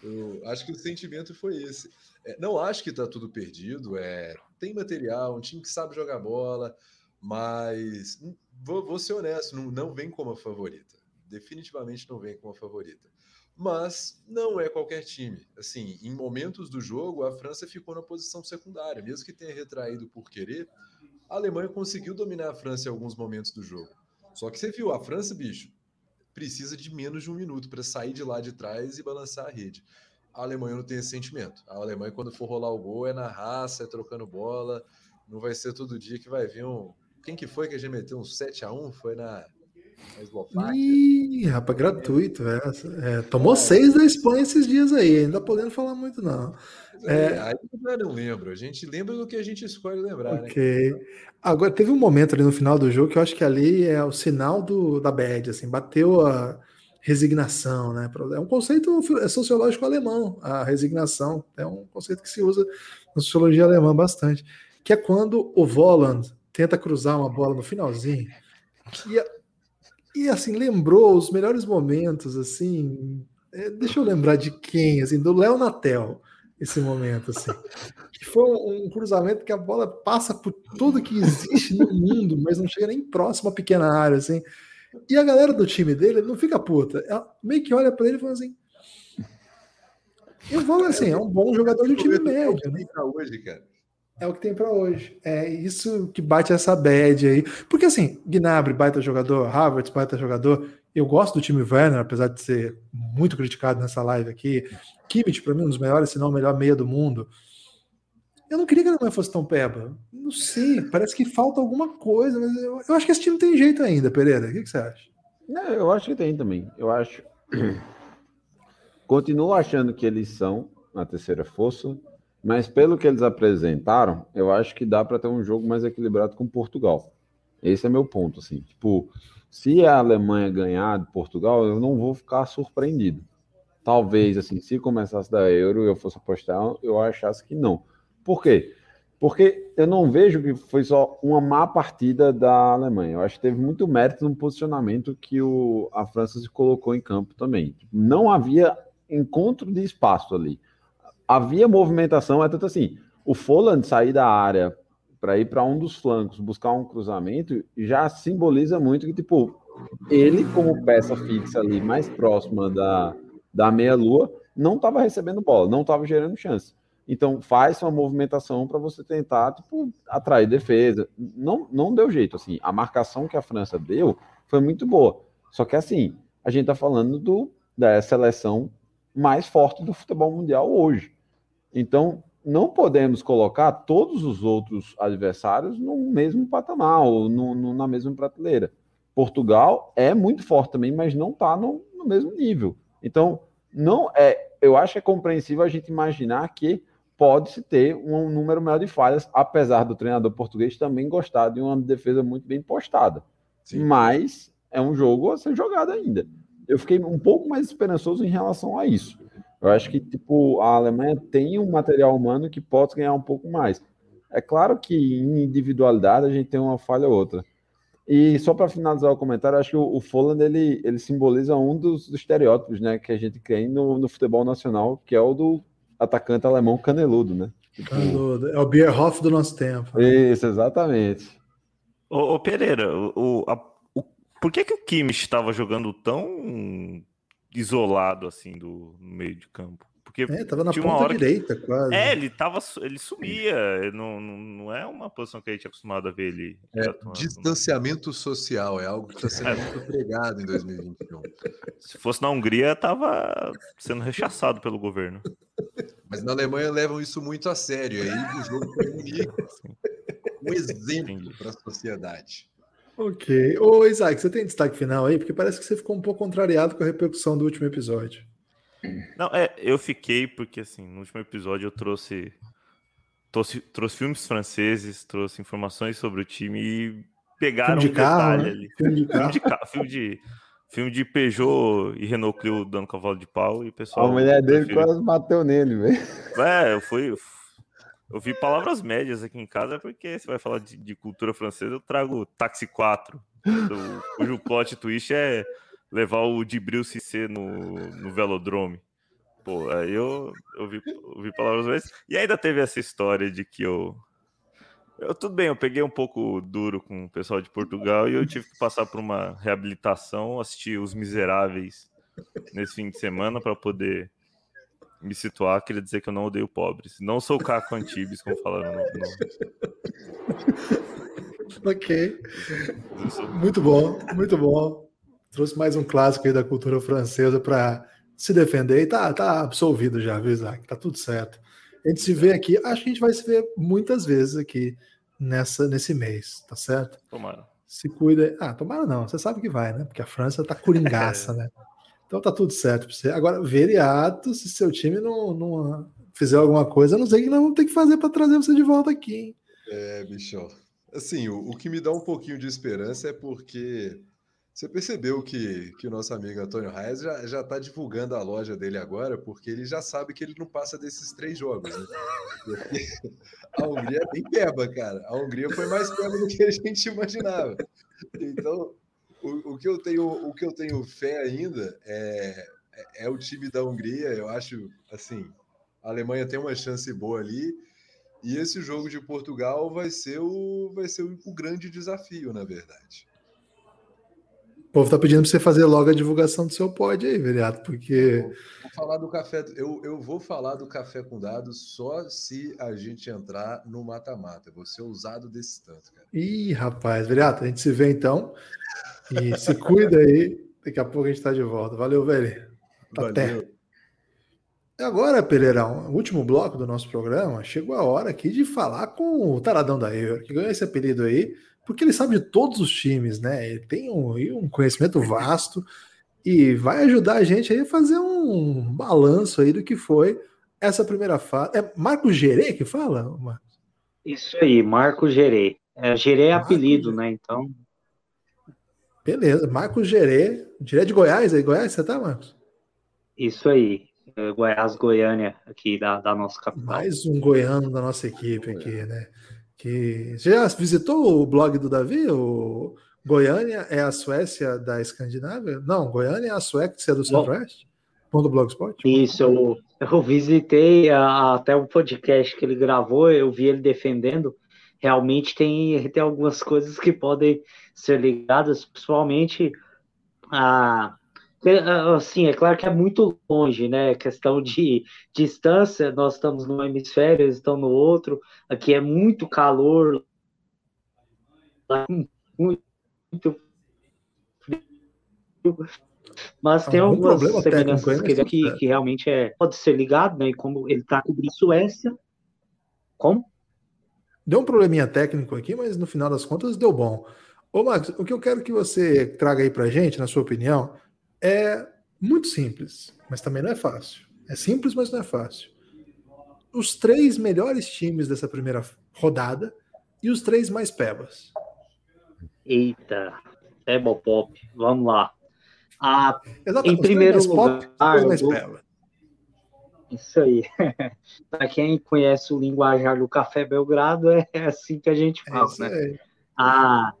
Eu acho que o sentimento foi esse. É, não acho que está tudo perdido. É, tem material, um time que sabe jogar bola, mas hum, vou, vou ser honesto, não, não vem como a favorita. Definitivamente não vem como a favorita. Mas não é qualquer time. Assim, em momentos do jogo, a França ficou na posição secundária, mesmo que tenha retraído por querer. A Alemanha conseguiu dominar a França em alguns momentos do jogo. Só que você viu, a França, bicho, precisa de menos de um minuto para sair de lá de trás e balançar a rede. A Alemanha não tem esse sentimento. A Alemanha, quando for rolar o gol, é na raça, é trocando bola. Não vai ser todo dia que vai vir um. Quem que foi que a gente meteu um 7 a 1 Foi na, na Eslováquia. Ih, rapaz, gratuito. É. É, tomou é. seis da Espanha esses dias aí. Ainda podendo falar muito, não. É, aí eu não lembro. A gente lembra do que a gente escolhe lembrar. Né? Ok. Né? Agora, teve um momento ali no final do jogo que eu acho que ali é o sinal do, da bad, assim, bateu a resignação, né? É um conceito é sociológico alemão, a resignação. É um conceito que se usa na sociologia alemã bastante, que é quando o Voland tenta cruzar uma bola no finalzinho e, e assim, lembrou os melhores momentos, assim, é, deixa eu lembrar de quem, assim, do Léo Natel, esse momento, assim. Que foi um cruzamento que a bola passa por tudo que existe no mundo, mas não chega nem próximo à pequena área, assim. E a galera do time dele não fica puta. Ela meio que olha para ele e fala assim. Eu vou assim, é um bom jogador de time médio, né? Hoje, cara. É o que tem para hoje. É isso que bate essa bad aí. Porque assim, Gnabry, baita jogador, Havertz, baita jogador. Eu gosto do time Werner, apesar de ser muito criticado nessa live aqui. Kimmich, para mim, um dos melhores, se não o melhor meia do mundo. Eu não queria que a Alemanha fosse tão peba. Não sei, parece que falta alguma coisa, mas eu, eu acho que esse time tem jeito ainda, Pereira. O que, que você acha? Não, eu acho que tem também. Eu acho. Continuo achando que eles são a terceira força, mas pelo que eles apresentaram, eu acho que dá para ter um jogo mais equilibrado com Portugal. Esse é meu ponto, assim. Tipo, se a Alemanha ganhar de Portugal, eu não vou ficar surpreendido. Talvez, assim, se começasse da Euro e eu fosse apostar, eu achasse que não. Por quê? Porque eu não vejo que foi só uma má partida da Alemanha. Eu acho que teve muito mérito no posicionamento que o, a França se colocou em campo também. Não havia encontro de espaço ali. Havia movimentação, é tanto assim, o Folland sair da área para ir para um dos flancos, buscar um cruzamento, já simboliza muito que, tipo, ele, como peça fixa ali, mais próxima da, da meia-lua, não estava recebendo bola, não estava gerando chance. Então faz uma movimentação para você tentar tipo, atrair defesa. Não, não deu jeito. assim. A marcação que a França deu foi muito boa. Só que assim, a gente está falando do, da seleção mais forte do futebol mundial hoje. Então, não podemos colocar todos os outros adversários no mesmo patamar ou no, no, na mesma prateleira. Portugal é muito forte também, mas não está no, no mesmo nível. Então, não é. Eu acho que é compreensível a gente imaginar que pode-se ter um número maior de falhas, apesar do treinador português também gostar de uma defesa muito bem postada. Sim. Mas é um jogo a ser jogado ainda. Eu fiquei um pouco mais esperançoso em relação a isso. Eu acho que tipo a Alemanha tem um material humano que pode ganhar um pouco mais. É claro que em individualidade a gente tem uma falha ou outra. E só para finalizar o comentário, acho que o, o Folland ele, ele simboliza um dos, dos estereótipos né, que a gente tem no, no futebol nacional, que é o do atacante alemão caneludo, né? Tipo... Caneludo. É o Bierhoff do nosso tempo. Isso, exatamente. Ô, ô Pereira, o, a, o, por que, que o Kimmich estava jogando tão isolado assim do no meio de campo? Porque é, tava na ponta hora direita, que... quase. É, ele tava, ele sumia. Não, não, não é uma posição que a gente é acostumado a ver ele. É, distanciamento social é algo que está sendo é. muito pregado em 2021. Se fosse na Hungria, tava sendo rechaçado pelo governo. Mas na Alemanha levam isso muito a sério. Aí o jogo foi único. Um exemplo para a sociedade. Ok. Ô, Isaac, você tem destaque final aí? Porque parece que você ficou um pouco contrariado com a repercussão do último episódio. Não, é, eu fiquei porque, assim, no último episódio eu trouxe, trouxe, trouxe filmes franceses, trouxe informações sobre o time e pegaram filme de um carro, detalhe né? ali. Filme de Filme carro. de, ca- filme de, filme de Peugeot e Renault Clio dando cavalo de pau e o A pessoal. mulher dele quase bateu nele, velho. É, eu fui. Eu vi palavras médias aqui em casa, porque você vai falar de, de cultura francesa, eu trago Táxi 4, do- cujo plot twist é levar o Dibril Cissé no, no velodrome. Pô, aí eu, eu, vi, eu vi palavras médias. E ainda teve essa história de que eu, eu. Tudo bem, eu peguei um pouco duro com o pessoal de Portugal e eu tive que passar por uma reabilitação, assistir Os Miseráveis nesse fim de semana para poder me situar, queria dizer que eu não odeio pobres. Não sou Caco Antibes, como falaram no, Ok. no- eu sou- Muito bom, muito bom. Trouxe mais um clássico aí da cultura francesa para se defender e tá, tá absolvido já, viu, Isaac? Tá tudo certo. A gente se vê aqui, acho que a gente vai se ver muitas vezes aqui nessa, nesse mês, tá certo? Tomara. Se cuida. Ah, tomara não, você sabe que vai, né? Porque a França tá coringaça, né? Então tá tudo certo pra você. Agora, veriato, se seu time não, não fizer alguma coisa, não sei o que nós vamos ter que fazer para trazer você de volta aqui, hein? É, bichão. Assim, o, o que me dá um pouquinho de esperança é porque você percebeu que, que o nosso amigo Antônio Reis já, já tá divulgando a loja dele agora, porque ele já sabe que ele não passa desses três jogos, né? A Hungria é bem peba, cara. A Hungria foi mais peba do que a gente imaginava. Então, o, o que, eu tenho, o que eu tenho fé ainda é, é, é o time da Hungria. Eu acho, assim, a Alemanha tem uma chance boa ali. E esse jogo de Portugal vai ser o, vai ser o, o grande desafio, na verdade. O povo tá pedindo para você fazer logo a divulgação do seu pod aí, veriato, porque. Vou falar do café. Eu, eu vou falar do café com dados só se a gente entrar no mata-mata. Vou ser ousado desse tanto, cara. Ih, rapaz, veriato, a gente se vê então. E se cuida aí. Daqui a pouco a gente tá de volta. Valeu, velho. Até. Valeu. E Agora, Pereirão, último bloco do nosso programa, chegou a hora aqui de falar com o Taradão da Euro, que ganhou esse apelido aí, porque ele sabe de todos os times, né? Ele tem um, um conhecimento vasto e vai ajudar a gente aí a fazer um balanço aí do que foi essa primeira fase. É Marco Gerê que fala? Marcos? Isso aí, Marco Gerê. É, Gerê é Marco apelido, Gerê. né? Então, Beleza, Marco Gerê. Gerê de Goiás aí, Goiás, você tá, Marcos? isso aí. É, Goiás, Goiânia, aqui da, da nossa capital. Mais um goiano da nossa equipe aqui, né? Que você já visitou o blog do Davi? O Goiânia é a Suécia da Escandinávia? Não, Goiânia é a Suécia do Bom. Centro-Oeste? Ponto Blogspot? Isso, eu, eu visitei a- até o podcast que ele gravou, eu vi ele defendendo. Realmente tem, tem algumas coisas que podem ser ligadas, principalmente a. Assim, é claro que é muito longe, né? Questão de distância, nós estamos num hemisfério, eles estão no outro. Aqui é muito calor, é muito frio. Mas tem Algum algumas semelhanças que, que realmente é, pode ser ligado, né? E como ele está cobrindo Suécia. Como? Deu um probleminha técnico aqui, mas no final das contas deu bom. Ô, Marcos, o que eu quero que você traga aí pra gente, na sua opinião, é muito simples, mas também não é fácil. É simples, mas não é fácil. Os três melhores times dessa primeira rodada e os três mais pebas. Eita, é pop. Vamos lá. Ah, Exatamente. Em primeiro pop, lugar, três mais vou- peba. Isso aí. Para quem conhece o linguajar do Café Belgrado, é assim que a gente É fala, isso né? Ah,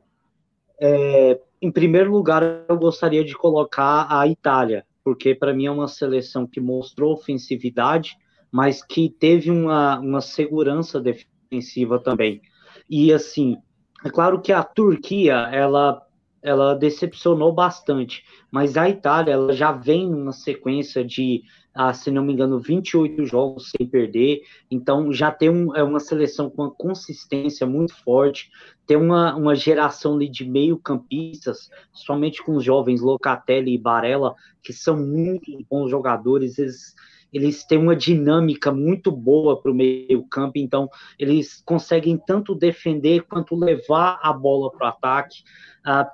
é, em primeiro lugar, eu gostaria de colocar a Itália, porque para mim é uma seleção que mostrou ofensividade, mas que teve uma, uma segurança defensiva também. E assim, é claro que a Turquia, ela, ela decepcionou bastante, mas a Itália, ela já vem numa sequência de, ah, se não me engano, 28 jogos sem perder, então já tem um, é uma seleção com uma consistência muito forte, tem uma, uma geração de meio-campistas, somente com os jovens Locatelli e Barella, que são muito bons jogadores, eles, eles têm uma dinâmica muito boa para o meio-campo, então eles conseguem tanto defender quanto levar a bola para o ataque. Ah,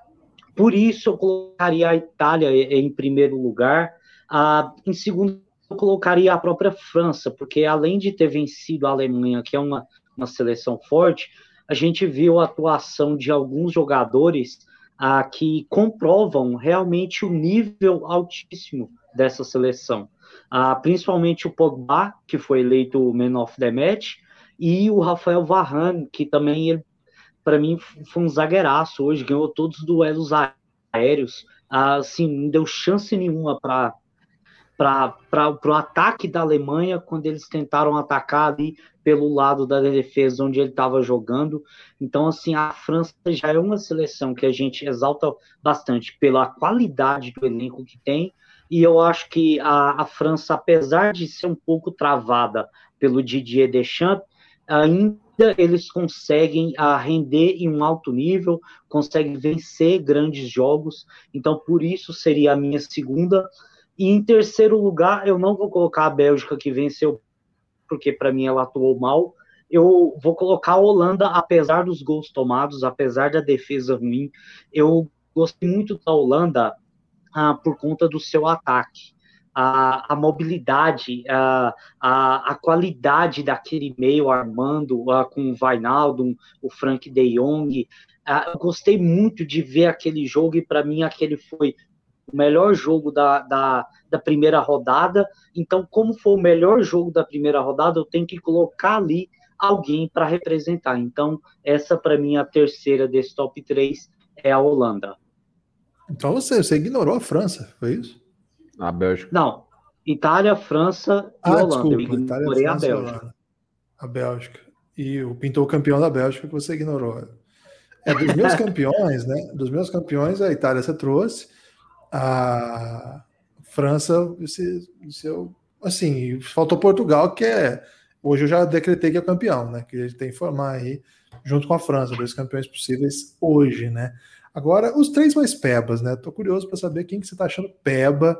por isso eu colocaria a Itália em primeiro lugar. Ah, em segundo, eu colocaria a própria França, porque além de ter vencido a Alemanha, que é uma, uma seleção forte, a gente viu a atuação de alguns jogadores ah, que comprovam realmente o nível altíssimo dessa seleção. Ah, principalmente o Pogba, que foi eleito o Man of the Match, e o Rafael Varane, que também, para mim, foi um zagueiraço hoje, ganhou todos os duelos aéreos, ah, assim, não deu chance nenhuma para para o ataque da Alemanha quando eles tentaram atacar ali pelo lado da defesa onde ele estava jogando. Então, assim, a França já é uma seleção que a gente exalta bastante pela qualidade do elenco que tem. E eu acho que a, a França, apesar de ser um pouco travada pelo Didier Deschamps, ainda eles conseguem a render em um alto nível, conseguem vencer grandes jogos. Então, por isso seria a minha segunda e em terceiro lugar, eu não vou colocar a Bélgica que venceu, porque para mim ela atuou mal. Eu vou colocar a Holanda, apesar dos gols tomados, apesar da defesa ruim. Eu gostei muito da Holanda ah, por conta do seu ataque. A, a mobilidade, a, a, a, qualidade daquele meio armando ah, com o Vainaldo, o Frank de Jong. Ah, eu gostei muito de ver aquele jogo e para mim aquele foi o melhor jogo da, da, da, primeira rodada. Então, como foi o melhor jogo da primeira rodada, eu tenho que colocar ali alguém para representar. Então, essa para mim é a terceira desse top 3 é a Holanda. Então você, você ignorou a França, foi isso? A Bélgica. Não. Itália, França e ah, Holanda. Desculpa, Itália, França, a Bélgica. A Bélgica. E o pintou campeão da Bélgica que você ignorou. É dos meus campeões, né? Dos meus campeões, a Itália você trouxe a França, se, se eu, assim, faltou Portugal, que é hoje eu já decretei que é campeão, né? Que ele tem que formar aí junto com a França, dois campeões possíveis hoje, né? Agora, os três mais pebas, né? Tô curioso para saber quem que você tá achando peba.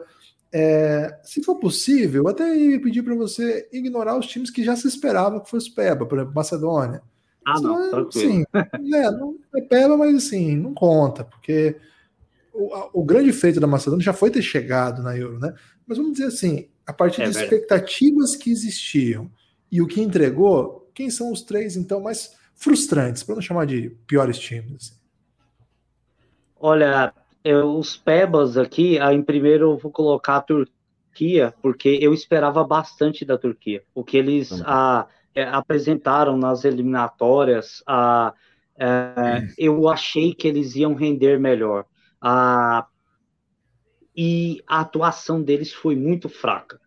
É, se for possível, até ia pedir para você ignorar os times que já se esperava que fosse peba, por exemplo, Macedônia. Ah, não, sim, né, não é peba, mas assim, não conta, porque o, o, grande feito da Macedônia já foi ter chegado na Euro, né? Mas vamos dizer assim, a partir é, das expectativas que existiam e o que entregou, quem são os três, então, mais frustrantes, para não chamar de piores times? Assim? Olha, eu, os Pebas aqui, em primeiro eu vou colocar a Turquia, porque eu esperava bastante da Turquia. O que eles a, é, apresentaram nas eliminatórias, a, é, eu achei que eles iam render melhor. Ah, e a atuação deles foi muito fraca.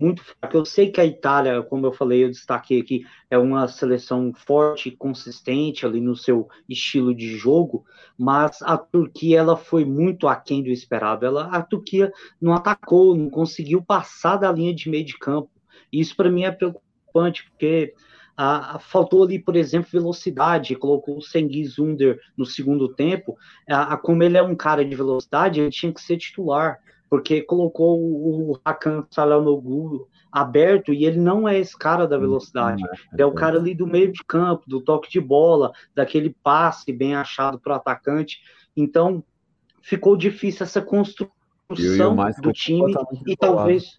Muito fraca. Eu sei que a Itália, como eu falei, eu destaquei aqui, é uma seleção forte, consistente ali no seu estilo de jogo, mas a Turquia ela foi muito aquém do esperado. Ela, a Turquia não atacou, não conseguiu passar da linha de meio de campo. Isso para mim é preocupante, porque ah, faltou ali, por exemplo, velocidade, colocou o Sengiz Under no segundo tempo. Ah, como ele é um cara de velocidade, ele tinha que ser titular, porque colocou o Hakan Salhanoglu aberto e ele não é esse cara da velocidade. Ele é o cara ali do meio de campo, do toque de bola, daquele passe bem achado para o atacante. Então, ficou difícil essa construção do time e talvez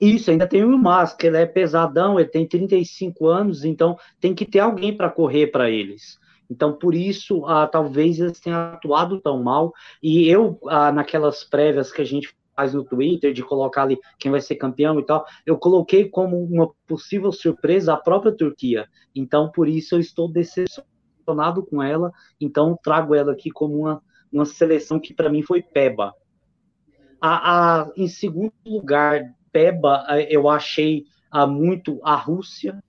isso, ainda tem o Musk, ele é pesadão, ele tem 35 anos, então tem que ter alguém para correr para eles. Então, por isso, ah, talvez eles tenham atuado tão mal. E eu, ah, naquelas prévias que a gente faz no Twitter, de colocar ali quem vai ser campeão e tal, eu coloquei como uma possível surpresa a própria Turquia. Então, por isso, eu estou decepcionado com ela. Então, trago ela aqui como uma, uma seleção que para mim foi peba. A, a, em segundo lugar, Peba, eh, eu achei ah, muito a Rússia.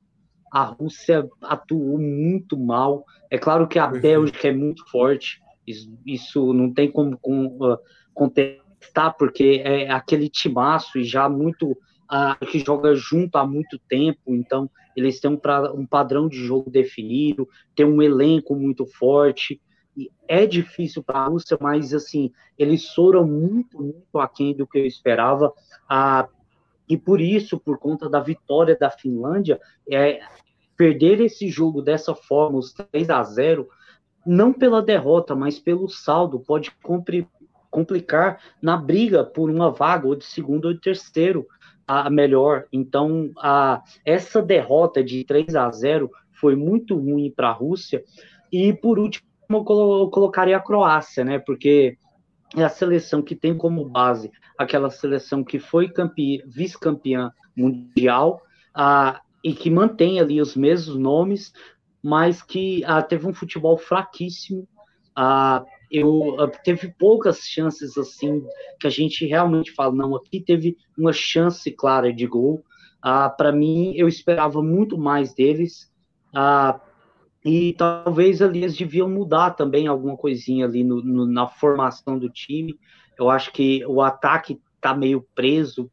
A Rússia atuou muito mal. É claro que a Bélgica é muito forte. Isso, isso não tem como com, uh, contestar, porque é aquele timaço e já muito uh, que joga junto há muito tempo. Então, eles têm um, pra, um padrão de jogo definido, tem um elenco muito forte é difícil para a Rússia, mas assim, eles foram muito, muito aquém do que eu esperava. A e por isso, por conta da vitória da Finlândia, é, perder esse jogo dessa forma, os 3 a 0 não pela derrota, mas pelo saldo, pode complicar na briga por uma vaga, ou de segundo ou de terceiro, a melhor. Então, a, essa derrota de 3 a 0 foi muito ruim para a Rússia. E por último, eu colocaria a Croácia, né? Porque é a seleção que tem como base aquela seleção que foi vice-campeã mundial ah, e que mantém ali os mesmos nomes, mas que ah, teve um futebol fraquíssimo. Ah, eu ah, teve poucas chances assim que a gente realmente fala não aqui teve uma chance clara de gol. Ah, Para mim eu esperava muito mais deles. Ah, e talvez ali eles deviam mudar também alguma coisinha ali no, no, na formação do time. Eu acho que o ataque está meio preso,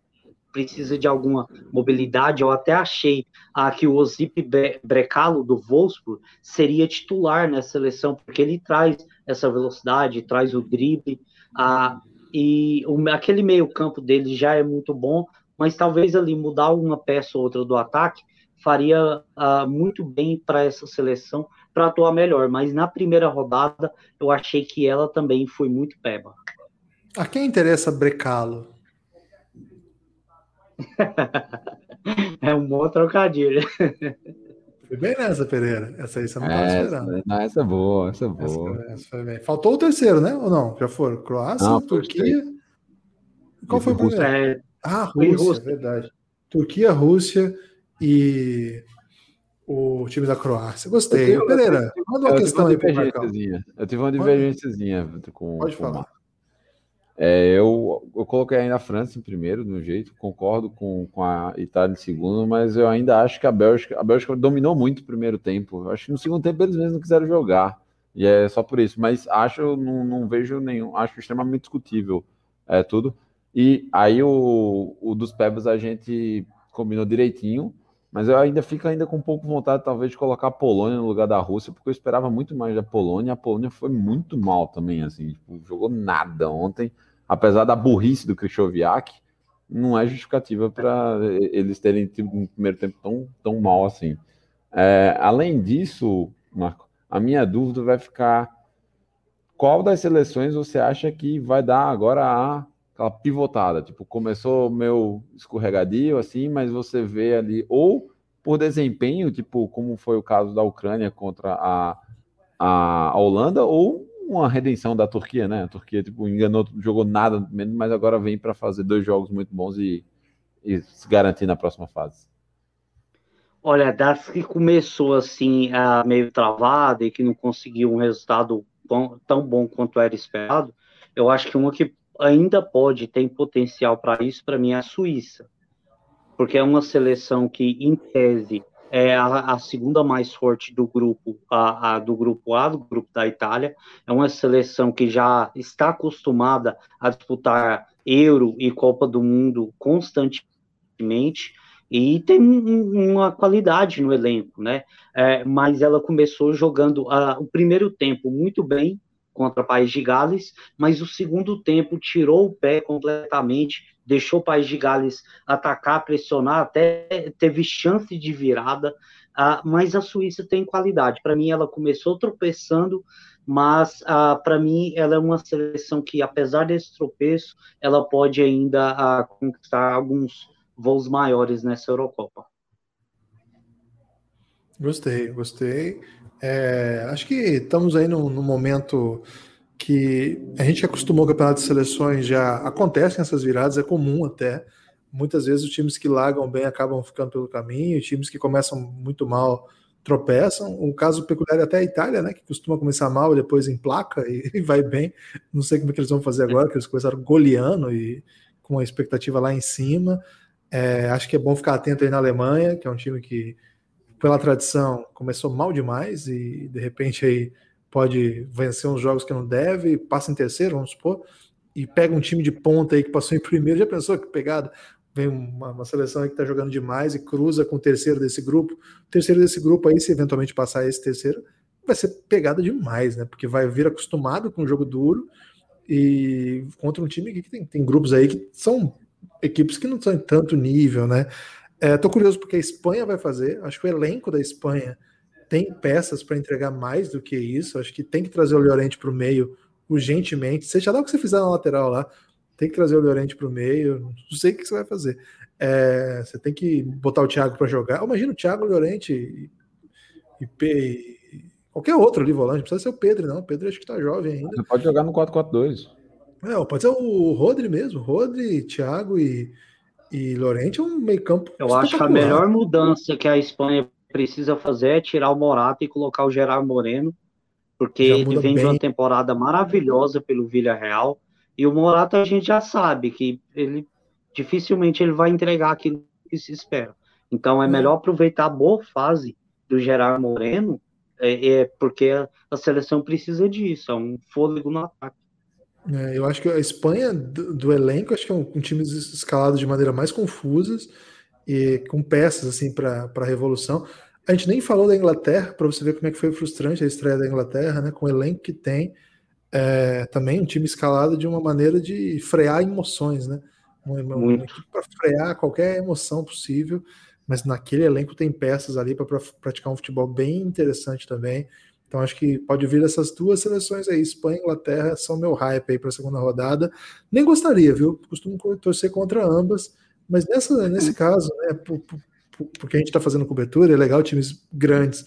precisa de alguma mobilidade. Eu até achei ah, que o Osip Brecalo do Wolfsburg seria titular nessa seleção, porque ele traz essa velocidade, traz o drible. Ah, e o, aquele meio campo dele já é muito bom, mas talvez ali mudar uma peça ou outra do ataque faria uh, muito bem para essa seleção para atuar melhor. Mas na primeira rodada eu achei que ela também foi muito peba. A quem interessa brecá-lo? é um bom trocadilho. Foi bem nessa, Pereira. Essa aí você não estava esperando. Não, essa é boa, essa é boa. Essa, essa Faltou o terceiro, né? Ou não? Já foram? Croácia, não, Turquia. Qual foi o primeiro? É... Ah, Rússia, Rússia, verdade. Turquia, Rússia e o time da Croácia. Gostei. Eu, Pereira, manda uma questão aí para Eu tive uma divergênciazinha com. Pode falar. É, eu, eu coloquei ainda a França em primeiro, no jeito, concordo com, com a Itália em segundo, mas eu ainda acho que a Bélgica, a Bélgica dominou muito o primeiro tempo. Eu acho que no segundo tempo eles mesmos não quiseram jogar, e é só por isso. Mas acho, não, não vejo nenhum, acho extremamente discutível é, tudo. E aí o, o dos Pebbles a gente combinou direitinho, mas eu ainda fico ainda com um pouco vontade, talvez, de colocar a Polônia no lugar da Rússia, porque eu esperava muito mais da Polônia. A Polônia foi muito mal também, assim, tipo, jogou nada ontem, apesar da burrice do Krychowiak, não é justificativa para eles terem tido um primeiro tempo tão, tão mal assim. É, além disso, Marco, a minha dúvida vai ficar: qual das seleções você acha que vai dar agora a aquela pivotada, tipo, começou meio escorregadio, assim, mas você vê ali, ou por desempenho, tipo, como foi o caso da Ucrânia contra a, a, Holanda, ou uma redenção da Turquia, né? A Turquia, tipo, enganou, jogou nada, mas agora vem para fazer dois jogos muito bons e, e se garantir na próxima fase. Olha, das que começou assim, meio travada e que não conseguiu um resultado bom, tão bom quanto era esperado, eu acho que uma que ainda pode, tem potencial para isso, para mim, é a Suíça. Porque é uma seleção que, em tese, é a, a segunda mais forte do grupo, a, a, do grupo A, do grupo da Itália. É uma seleção que já está acostumada a disputar Euro e Copa do Mundo constantemente e tem uma qualidade no elenco, né? É, mas ela começou jogando uh, o primeiro tempo muito bem, contra o País de Gales, mas o segundo tempo tirou o pé completamente, deixou o País de Gales atacar, pressionar, até teve chance de virada, uh, mas a Suíça tem qualidade. Para mim, ela começou tropeçando, mas uh, para mim ela é uma seleção que, apesar desse tropeço, ela pode ainda uh, conquistar alguns voos maiores nessa Eurocopa. Gostei, gostei. É, acho que estamos aí num, momento que a gente acostumou ao campeonato de seleções, já acontecem essas viradas, é comum até. Muitas vezes os times que largam bem acabam ficando pelo caminho, times que começam muito mal tropeçam. Um caso peculiar é até a Itália, né, que costuma começar mal e depois em placa e, e vai bem. Não sei como é que eles vão fazer agora, que eles começaram goleando e com a expectativa lá em cima. É, acho que é bom ficar atento aí na Alemanha, que é um time que pela tradição, começou mal demais e de repente aí pode vencer uns jogos que não deve, passa em terceiro, vamos supor, e pega um time de ponta aí que passou em primeiro. Já pensou que pegada? Vem uma, uma seleção aí que está jogando demais e cruza com o terceiro desse grupo. O terceiro desse grupo aí, se eventualmente passar esse terceiro, vai ser pegada demais, né? Porque vai vir acostumado com um jogo duro e contra um time que tem, tem grupos aí que são equipes que não são em tanto nível, né? Estou é, curioso porque a Espanha vai fazer. Acho que o elenco da Espanha tem peças para entregar mais do que isso. Acho que tem que trazer o Llorente para o meio urgentemente. Seja lá o que você fizer na lateral lá, tem que trazer o Llorente para o meio. Não sei o que você vai fazer. É, você tem que botar o Thiago para jogar. Imagina o Thiago, o Llorente e, e, P, qualquer outro ali volante, não precisa ser o Pedro, não. O Pedro acho que tá jovem ainda. Você pode jogar no 4-4-2. É, pode ser o Rodri mesmo, Rodri, Thiago e, e Lorente é um meio campo. Eu acho que a melhor mudança que a Espanha precisa fazer é tirar o Morata e colocar o Gerard Moreno, porque ele vem bem. de uma temporada maravilhosa pelo Villarreal, e o Morata a gente já sabe que ele dificilmente ele vai entregar aquilo que se espera. Então é hum. melhor aproveitar a boa fase do Gerard Moreno, é, é porque a, a, seleção precisa disso, é um fôlego no ataque. É, eu acho que a Espanha, do, do elenco, acho que é um, um time escalado de maneira mais confusas e com peças assim para a revolução. A gente nem falou da Inglaterra, para você ver como é que foi frustrante a estreia da Inglaterra, né? Com o elenco que tem, é, também um time escalado de uma maneira de frear emoções, né? Uma, uma equipe para frear qualquer emoção possível, mas naquele elenco tem peças ali para praticar um futebol bem interessante também. Então acho que pode vir essas duas seleções aí, Espanha e Inglaterra, são meu hype aí para a segunda rodada. Nem gostaria, viu? Costumo torcer contra ambas, mas nessa, nesse caso, né, porque a gente está fazendo cobertura, é legal times grandes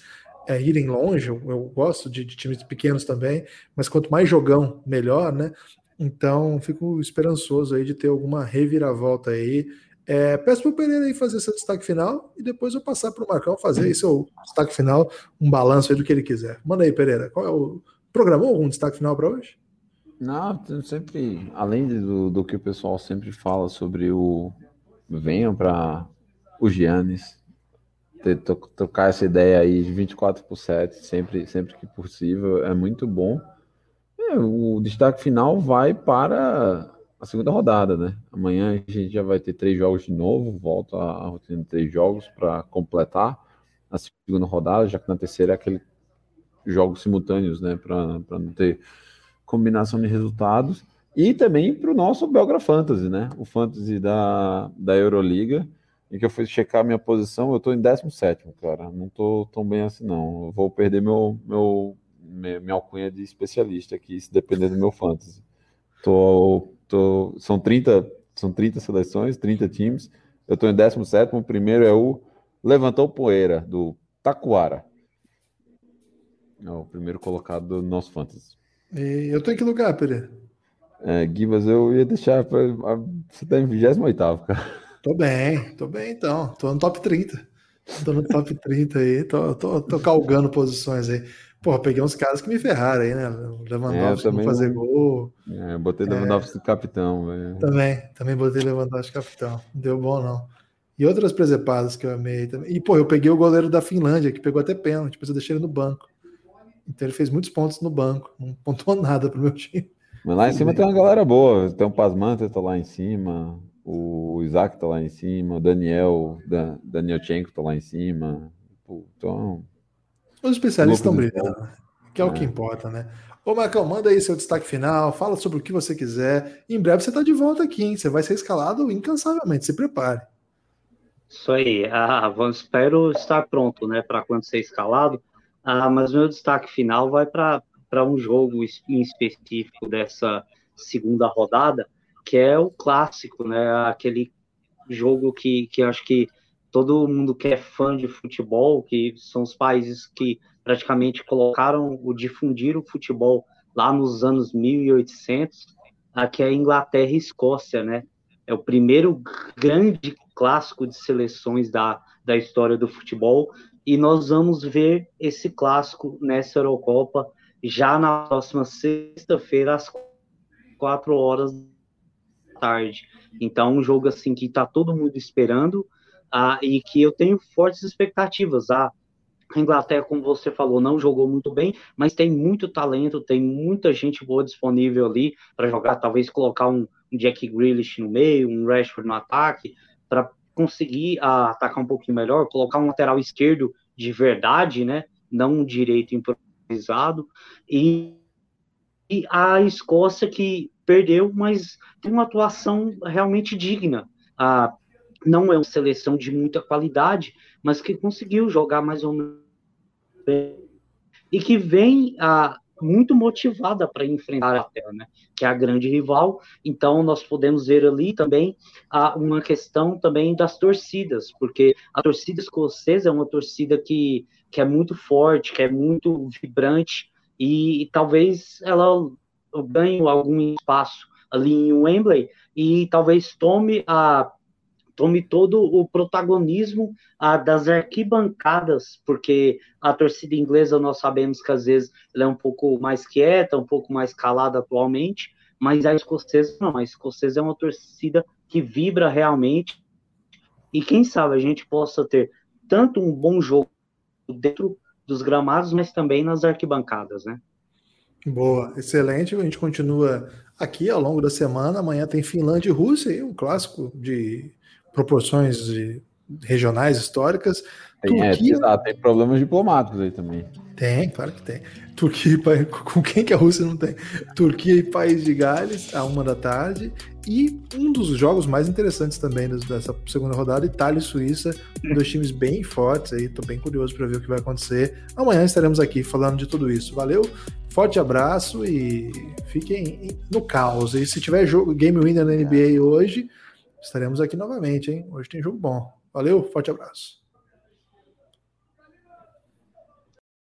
é, irem longe, eu, eu gosto de, de, times pequenos também, mas quanto mais jogão, melhor, né? Então, fico esperançoso aí de ter alguma reviravolta aí. É, peço para o Pereira aí fazer seu destaque final e depois eu passar para o Marcão fazer aí seu destaque final, um balanço aí do que ele quiser. Manda aí, Pereira. Qual é o. Programou algum destaque final para hoje? Não, sempre, além do, do que o pessoal sempre fala sobre o venham para o Giannis, tocar essa ideia aí de 24 por 7, sempre, sempre que possível, é muito bom. É, o destaque final vai para a segunda rodada, né? Amanhã a gente já vai ter três jogos de novo, volta a rotina de três jogos para completar a segunda rodada, já que na terceira é aquele jogos simultâneos, né? Para não ter combinação de resultados. E também para o nosso Belgra Fantasy, né? O Fantasy da, da Euroliga e que eu fui checar minha posição, eu tô em 17, cara. Não tô tão bem assim, não. Eu vou perder meu, meu, minha alcunha de especialista aqui, se depender do meu fantasy. Tô, tô, são, 30, são 30 seleções, 30 times. Eu tô em 17, o primeiro é o Levantou Poeira, do Taquara. É o primeiro colocado do nosso fantasy. E eu tô em que lugar, Pereira? É, Givas, eu ia deixar. Pra, você tá em 28, cara. Tô bem, tô bem então. Tô no top 30. Tô no top 30 aí, tô, tô, tô calgando posições aí. Porra, peguei uns caras que me ferraram aí, né? Lewandowski é, não fazer gol. É, botei Lewandowski é, capitão. Véio. Também, também botei Lewandowski capitão. Não deu bom, não. E outras presepadas que eu amei também. E, pô, eu peguei o goleiro da Finlândia, que pegou até pênalti, mas eu deixei ele no banco. Então ele fez muitos pontos no banco. Não pontuou nada pro meu time. Mas lá em cima tem uma galera boa. Tem o Pasmanta, tá lá em cima. O Isaac tá lá em cima, o Daniel, da, Daniel Chenko tá lá em cima. Então. Os especialistas estão brilhando, que é, é, o que é. importa, né? Ô, Marcão, manda aí seu destaque final, fala sobre o que você quiser. Em breve você tá de volta aqui, hein? Você vai ser escalado incansavelmente, se prepare. Isso aí. Ah, vamos, espero estar pronto, né, para quando ser escalado. Ah, mas meu destaque final vai para um jogo em específico dessa segunda rodada, que é o clássico, né? Aquele jogo que, que acho que todo mundo que é fã de futebol, que são os países que praticamente colocaram o difundir o futebol lá nos anos 1800, aqui é Inglaterra e Escócia, né? É o primeiro grande clássico de seleções da, da história do futebol e nós vamos ver esse clássico nessa Eurocopa já na próxima sexta-feira às quatro horas tarde. Então, um jogo assim que está todo mundo esperando ah, e que eu tenho fortes expectativas. A Inglaterra, como você falou, não jogou muito bem, mas tem muito talento, tem muita gente boa disponível ali para jogar, talvez colocar um, um, Jack Grealish no meio, um Rashford no ataque, para conseguir ah, atacar um pouquinho melhor, colocar um lateral esquerdo de verdade, né? Não um direito improvisado. E, e a Escócia que perdeu, mas tem uma atuação realmente digna. Ah, não é uma seleção de muita qualidade, mas que conseguiu jogar mais ou menos bem. E que vem ah, muito motivada para enfrentar a Inglaterra, né? Que é a grande rival. Então nós podemos ver ali também a, uma questão também das torcidas, porque a torcida escocesa é uma torcida que, que é muito forte, que é muito vibrante e, e talvez ela ganhe algum espaço ali em Wembley e talvez tome a tome todo o protagonismo ah, das arquibancadas, porque a torcida inglesa nós sabemos que às vezes ela é um pouco mais quieta, um pouco mais calada atualmente, mas a escocesa não, a escocesa é uma torcida que vibra realmente, e quem sabe a gente possa ter tanto um bom jogo dentro dos gramados, mas também nas arquibancadas, né? Boa, excelente. A gente continua aqui ao longo da semana. Amanhã tem Finlândia e Rússia, um clássico de proporções de regionais históricas. Tem, é, Turquia... é, tem problemas diplomáticos aí também. Tem, claro que tem. Turquia com quem que a Rússia não tem? Turquia e País de Gales, a uma da tarde. E um dos jogos mais interessantes também dessa segunda rodada, Itália e Suíça, dois times bem fortes aí. Tô bem curioso para ver o que vai acontecer. Amanhã estaremos aqui falando de tudo isso. Valeu, forte abraço e fiquem no caos. E se tiver jogo Game Winner na NBA hoje, estaremos aqui novamente, hein? Hoje tem jogo bom. Valeu, forte abraço.